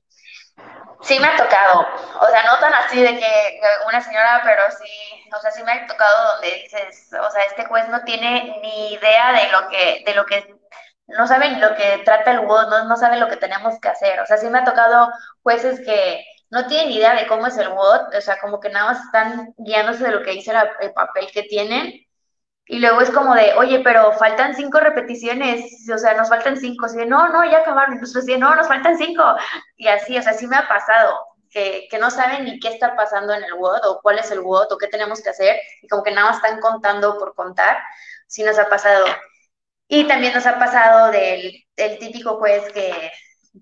Sí me ha tocado, o sea, no tan así de que una señora, pero sí, o sea, sí me ha tocado donde dices, o sea, este juez no tiene ni idea de lo que, de lo que, no sabe ni lo que trata el WOD, no, no sabe lo que tenemos que hacer, o sea, sí me ha tocado jueces que no tienen ni idea de cómo es el WOD, o sea, como que nada más están guiándose de lo que dice el papel que tienen, y luego es como de, oye, pero faltan cinco repeticiones, o sea, nos faltan cinco. De, no, no, ya acabaron. Nosotros de, no, nos faltan cinco. Y así, o sea, sí me ha pasado, que, que no saben ni qué está pasando en el WOD o cuál es el WOD o qué tenemos que hacer. Y como que nada más están contando por contar. Sí nos ha pasado. Y también nos ha pasado del, del típico juez que,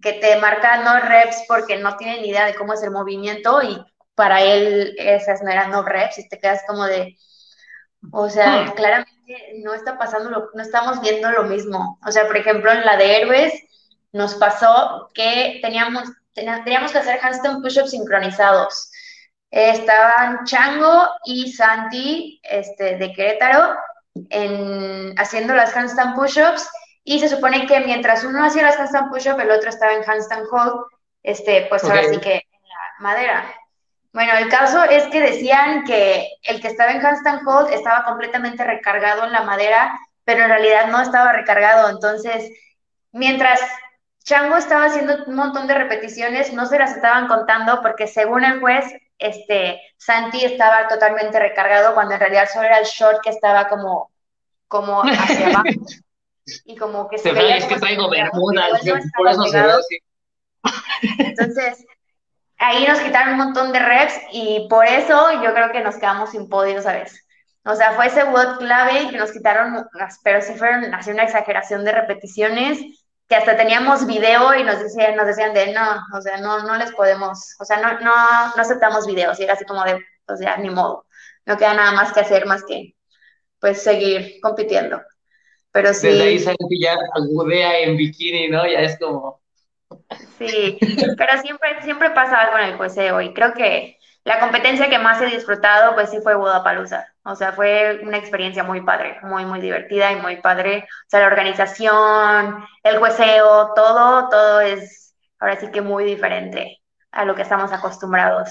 que te marca no reps porque no tiene idea de cómo es el movimiento y para él esas no eran no reps y te quedas como de o sea, hmm. claramente no está pasando, lo, no estamos viendo lo mismo. O sea, por ejemplo, en la de héroes nos pasó que teníamos, teníamos que hacer handstand push-ups sincronizados. estaban Chango y Santi este, de Querétaro en, haciendo las handstand push-ups y se supone que mientras uno hacía las handstand push-ups, el otro estaba en handstand hold este, pues ahora sí que en la madera. Bueno, el caso es que decían que el que estaba en handstand hold estaba completamente recargado en la madera, pero en realidad no estaba recargado. Entonces, mientras Chango estaba haciendo un montón de repeticiones, no se las estaban contando porque según el juez, este, Santi estaba totalmente recargado cuando en realidad solo era el short que estaba como, como hacia *laughs* abajo. y como que se, veía es que traigo bermuda, por eso se ve así. Entonces, ahí nos quitaron un montón de reps y por eso yo creo que nos quedamos sin podio, ¿sabes? O sea, fue ese WOD clave que nos quitaron, pero sí fueron así una exageración de repeticiones que hasta teníamos video y nos decían, nos decían de no, o sea, no, no les podemos, o sea, no, no, no aceptamos videos, y era así como de, o sea, ni modo, no queda nada más que hacer más que, pues, seguir compitiendo. Pero sí. Desde ahí sale que ya agudea en bikini, ¿no? Ya es como. Sí, pero siempre, siempre pasa algo en el jueceo y creo que la competencia que más he disfrutado, pues sí fue Budapalooza. O sea, fue una experiencia muy padre, muy, muy divertida y muy padre. O sea, la organización, el jueceo, todo, todo es ahora sí que muy diferente a lo que estamos acostumbrados.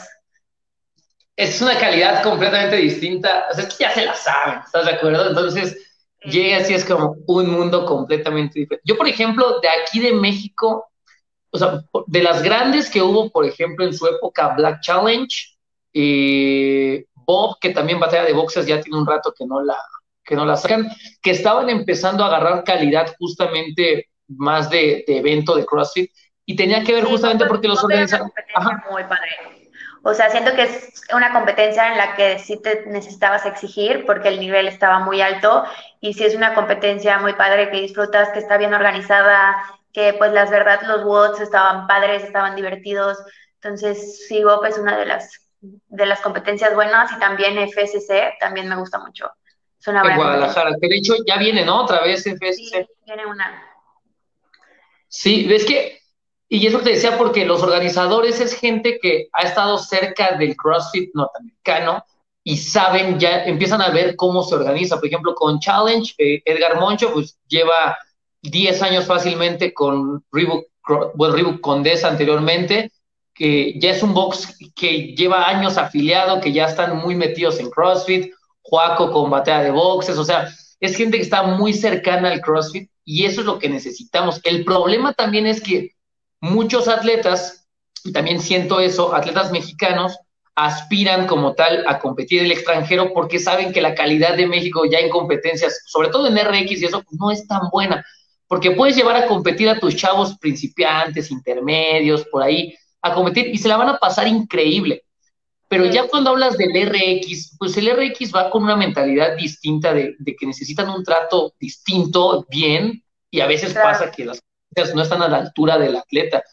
Es una calidad completamente distinta. O sea, es que ya se la saben, ¿estás de acuerdo? Entonces, llega así, es como un mundo completamente diferente. Yo, por ejemplo, de aquí de México, o sea, de las grandes que hubo, por ejemplo, en su época, Black Challenge, eh, Bob, que también batalla de boxes, ya tiene un rato que no la, que no la sacan, que estaban empezando a agarrar calidad justamente más de, evento de CrossFit y tenía que ver justamente porque los organizadores... Muy padre. O sea, siento que es una competencia en la que sí te necesitabas exigir porque el nivel estaba muy alto y sí es una competencia muy padre que disfrutas, que está bien organizada, que pues las verdad los WODs estaban padres, estaban divertidos. Entonces, sí, Bob es una de las de las competencias buenas y también FSC también me gusta mucho. Es una en Guadalajara, que de hecho ya viene, ¿no? Otra vez FSC. Sí, viene una. Sí, ves que, y eso te decía porque los organizadores es gente que ha estado cerca del CrossFit norteamericano y saben, ya empiezan a ver cómo se organiza. Por ejemplo, con Challenge, eh, Edgar Moncho, pues lleva 10 años fácilmente con Reebok, bueno, Reebok Condesa anteriormente, que ya es un box que lleva años afiliado, que ya están muy metidos en CrossFit, Juaco con batea de boxes, o sea, es gente que está muy cercana al CrossFit y eso es lo que necesitamos. El problema también es que muchos atletas, y también siento eso, atletas mexicanos, aspiran como tal a competir en el extranjero porque saben que la calidad de México ya en competencias, sobre todo en RX y eso, no es tan buena, porque puedes llevar a competir a tus chavos principiantes, intermedios, por ahí, a competir y se la van a pasar increíble. Pero ya cuando hablas del RX, pues el RX va con una mentalidad distinta de, que necesitan un trato distinto, bien, y a veces pasa que las cosas no están a la altura del atleta.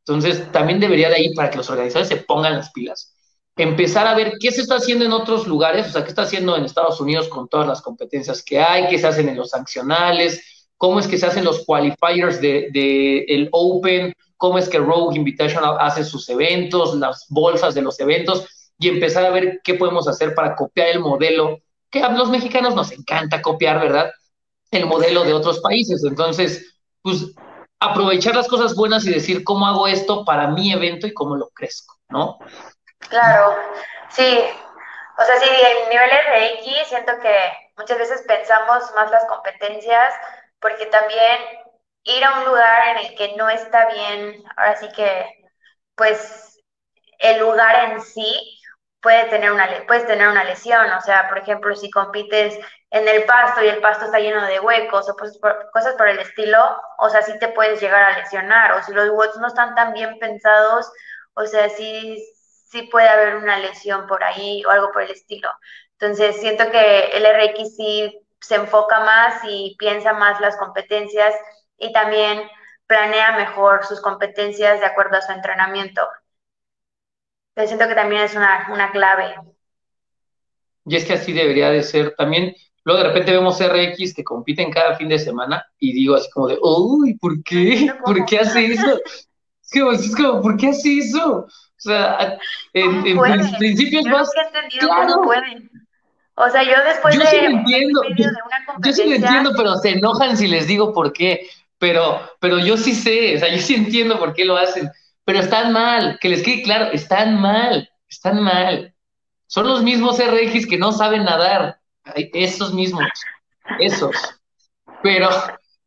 Entonces, también debería de ahí para que los organizadores se pongan las pilas. Empezar a ver qué se está haciendo en otros lugares, o sea, qué está haciendo en Estados Unidos con todas las competencias que hay, qué se hacen en los sancionales, cómo es que se hacen los qualifiers del de, el Open, cómo es que Rogue Invitational hace sus eventos, las bolsas de los eventos y empezar a ver qué podemos hacer para copiar el modelo, que a los mexicanos nos encanta copiar, ¿verdad? El modelo de otros países. Entonces, pues aprovechar las cosas buenas y decir cómo hago esto para mi evento y cómo lo crezco, ¿no? Claro, sí. O sea, sí, el nivel RX siento que muchas veces pensamos más las competencias porque también ir a un lugar en el que no está bien, ahora sí que, pues, el lugar en sí puede tener una, puedes tener una lesión, o sea, por ejemplo, si compites en el pasto y el pasto está lleno de huecos o pues, cosas por el estilo, o sea, sí te puedes llegar a lesionar, o si los huecos no están tan bien pensados, o sea, sí, sí puede haber una lesión por ahí o algo por el estilo. Entonces, siento que el RX sí se enfoca más y piensa más las competencias y también planea mejor sus competencias de acuerdo a su entrenamiento. Yo siento que también es una, clave. Y es que así debería de ser. También, luego de repente vemos RX que compiten cada fin de semana y digo así como de, uy, ¿por qué? ¿Por qué hace eso? Es como, ¿por qué hace eso? O sea, en, en principio es más... Claro. pueden. O sea, yo después yo de, sí lo entiendo, de una competencia... Yo sí lo entiendo, pero se enojan si les digo por qué pero, pero yo sí sé, o sea, yo sí entiendo por qué lo hacen, pero están mal, que les quede claro, están mal, están mal. Son los mismos RX que no saben nadar, esos mismos, esos. Pero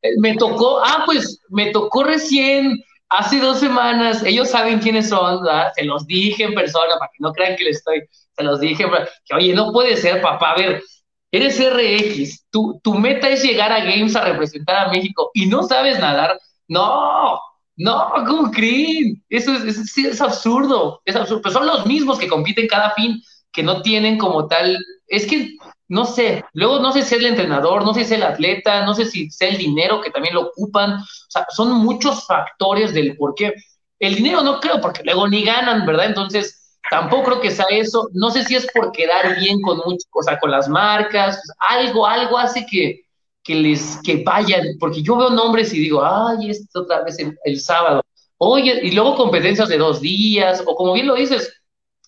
eh, me tocó, ah, pues me tocó recién, hace dos semanas, ellos saben quiénes son, se los dije en persona para que no crean que les estoy, se los dije, que oye, no puede ser, papá, a ver, eres RX, tu, tu meta es llegar a Games a representar a México y no sabes nadar, no, no, ¿cómo creen? Eso es, es, absurdo, es absurdo, pero son los mismos que compiten cada fin, que no tienen como tal, es que, no sé, luego no sé si es el entrenador, no sé si es el atleta, no sé si es el dinero que también lo ocupan, o sea, son muchos factores del por qué. El dinero no creo, porque luego ni ganan, ¿verdad? Entonces, Tampoco creo que sea eso. No sé si es por quedar bien con mucho, o sea, con las marcas. Algo, algo hace que, que les que vayan, porque yo veo nombres y digo, ay, esto otra vez el, sábado. Oye, y luego competencias de dos días, o como bien lo dices,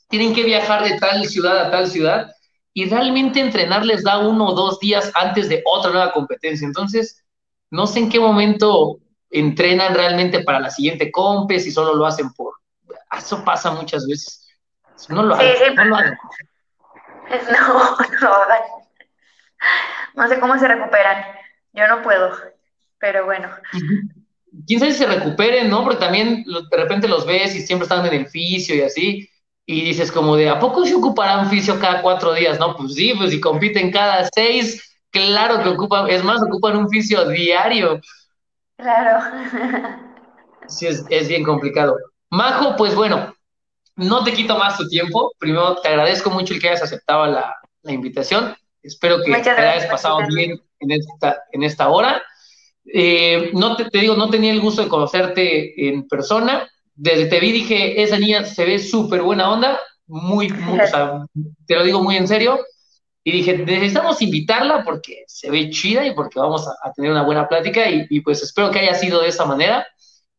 tienen que viajar de tal ciudad a tal ciudad, y realmente entrenar les da uno o dos días antes de otra nueva competencia. Entonces, no sé en qué momento entrenan realmente para la siguiente compe, si solo lo hacen por... Eso pasa muchas veces. No lo hagan. no lo hagan. *laughs* No, hagan. No sé cómo se recuperan. Yo no puedo, pero bueno. Quién sabe si se recuperen, ¿no? Porque también de repente los ves y siempre están en el fisio y así. Y dices como de, ¿a poco se ocuparán fisio cada cuatro días? No, pues sí, pues si compiten cada seis, claro que ocupan, es más, ocupan un fisio diario. Claro. Sí, es, es bien complicado. Majo, pues bueno, no te quito más tu tiempo. Primero, te agradezco mucho el que hayas aceptado la, invitación. Espero que te hayas pasado bien en esta, en esta hora. Eh, no te, digo, no tenía el gusto de conocerte en persona. Desde te vi dije, esa niña se ve súper buena onda, muy, muy o sea, te lo digo muy en serio. Y dije, necesitamos invitarla porque se ve chida y porque vamos a, tener una buena plática y, pues espero que haya sido de esa manera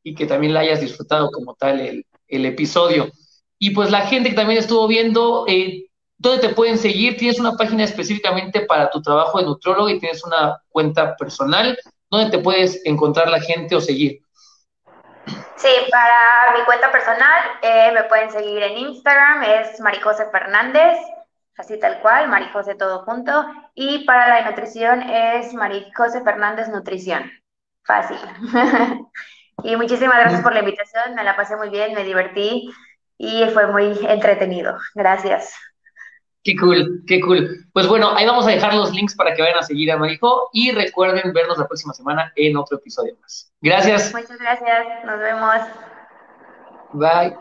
y que también la hayas disfrutado como tal el, episodio. Y pues la gente que también estuvo viendo, eh, ¿dónde te pueden seguir? ¿Tienes una página específicamente para tu trabajo de nutrólogo y tienes una cuenta personal? ¿Dónde te puedes encontrar la gente o seguir? Sí, para mi cuenta personal eh, me pueden seguir en Instagram, es Maricose Fernández, así tal cual, Maricose todo junto. Y para la nutrición es Maricose Fernández Nutrición. Fácil. *laughs* y muchísimas gracias por la invitación, me la pasé muy bien, me divertí y fue muy entretenido. Gracias. Qué cool, qué cool. Pues bueno, ahí vamos a dejar los links para que vayan a seguir a Marijo y recuerden vernos la próxima semana en otro episodio más. Gracias. Muchas gracias, nos vemos. Bye.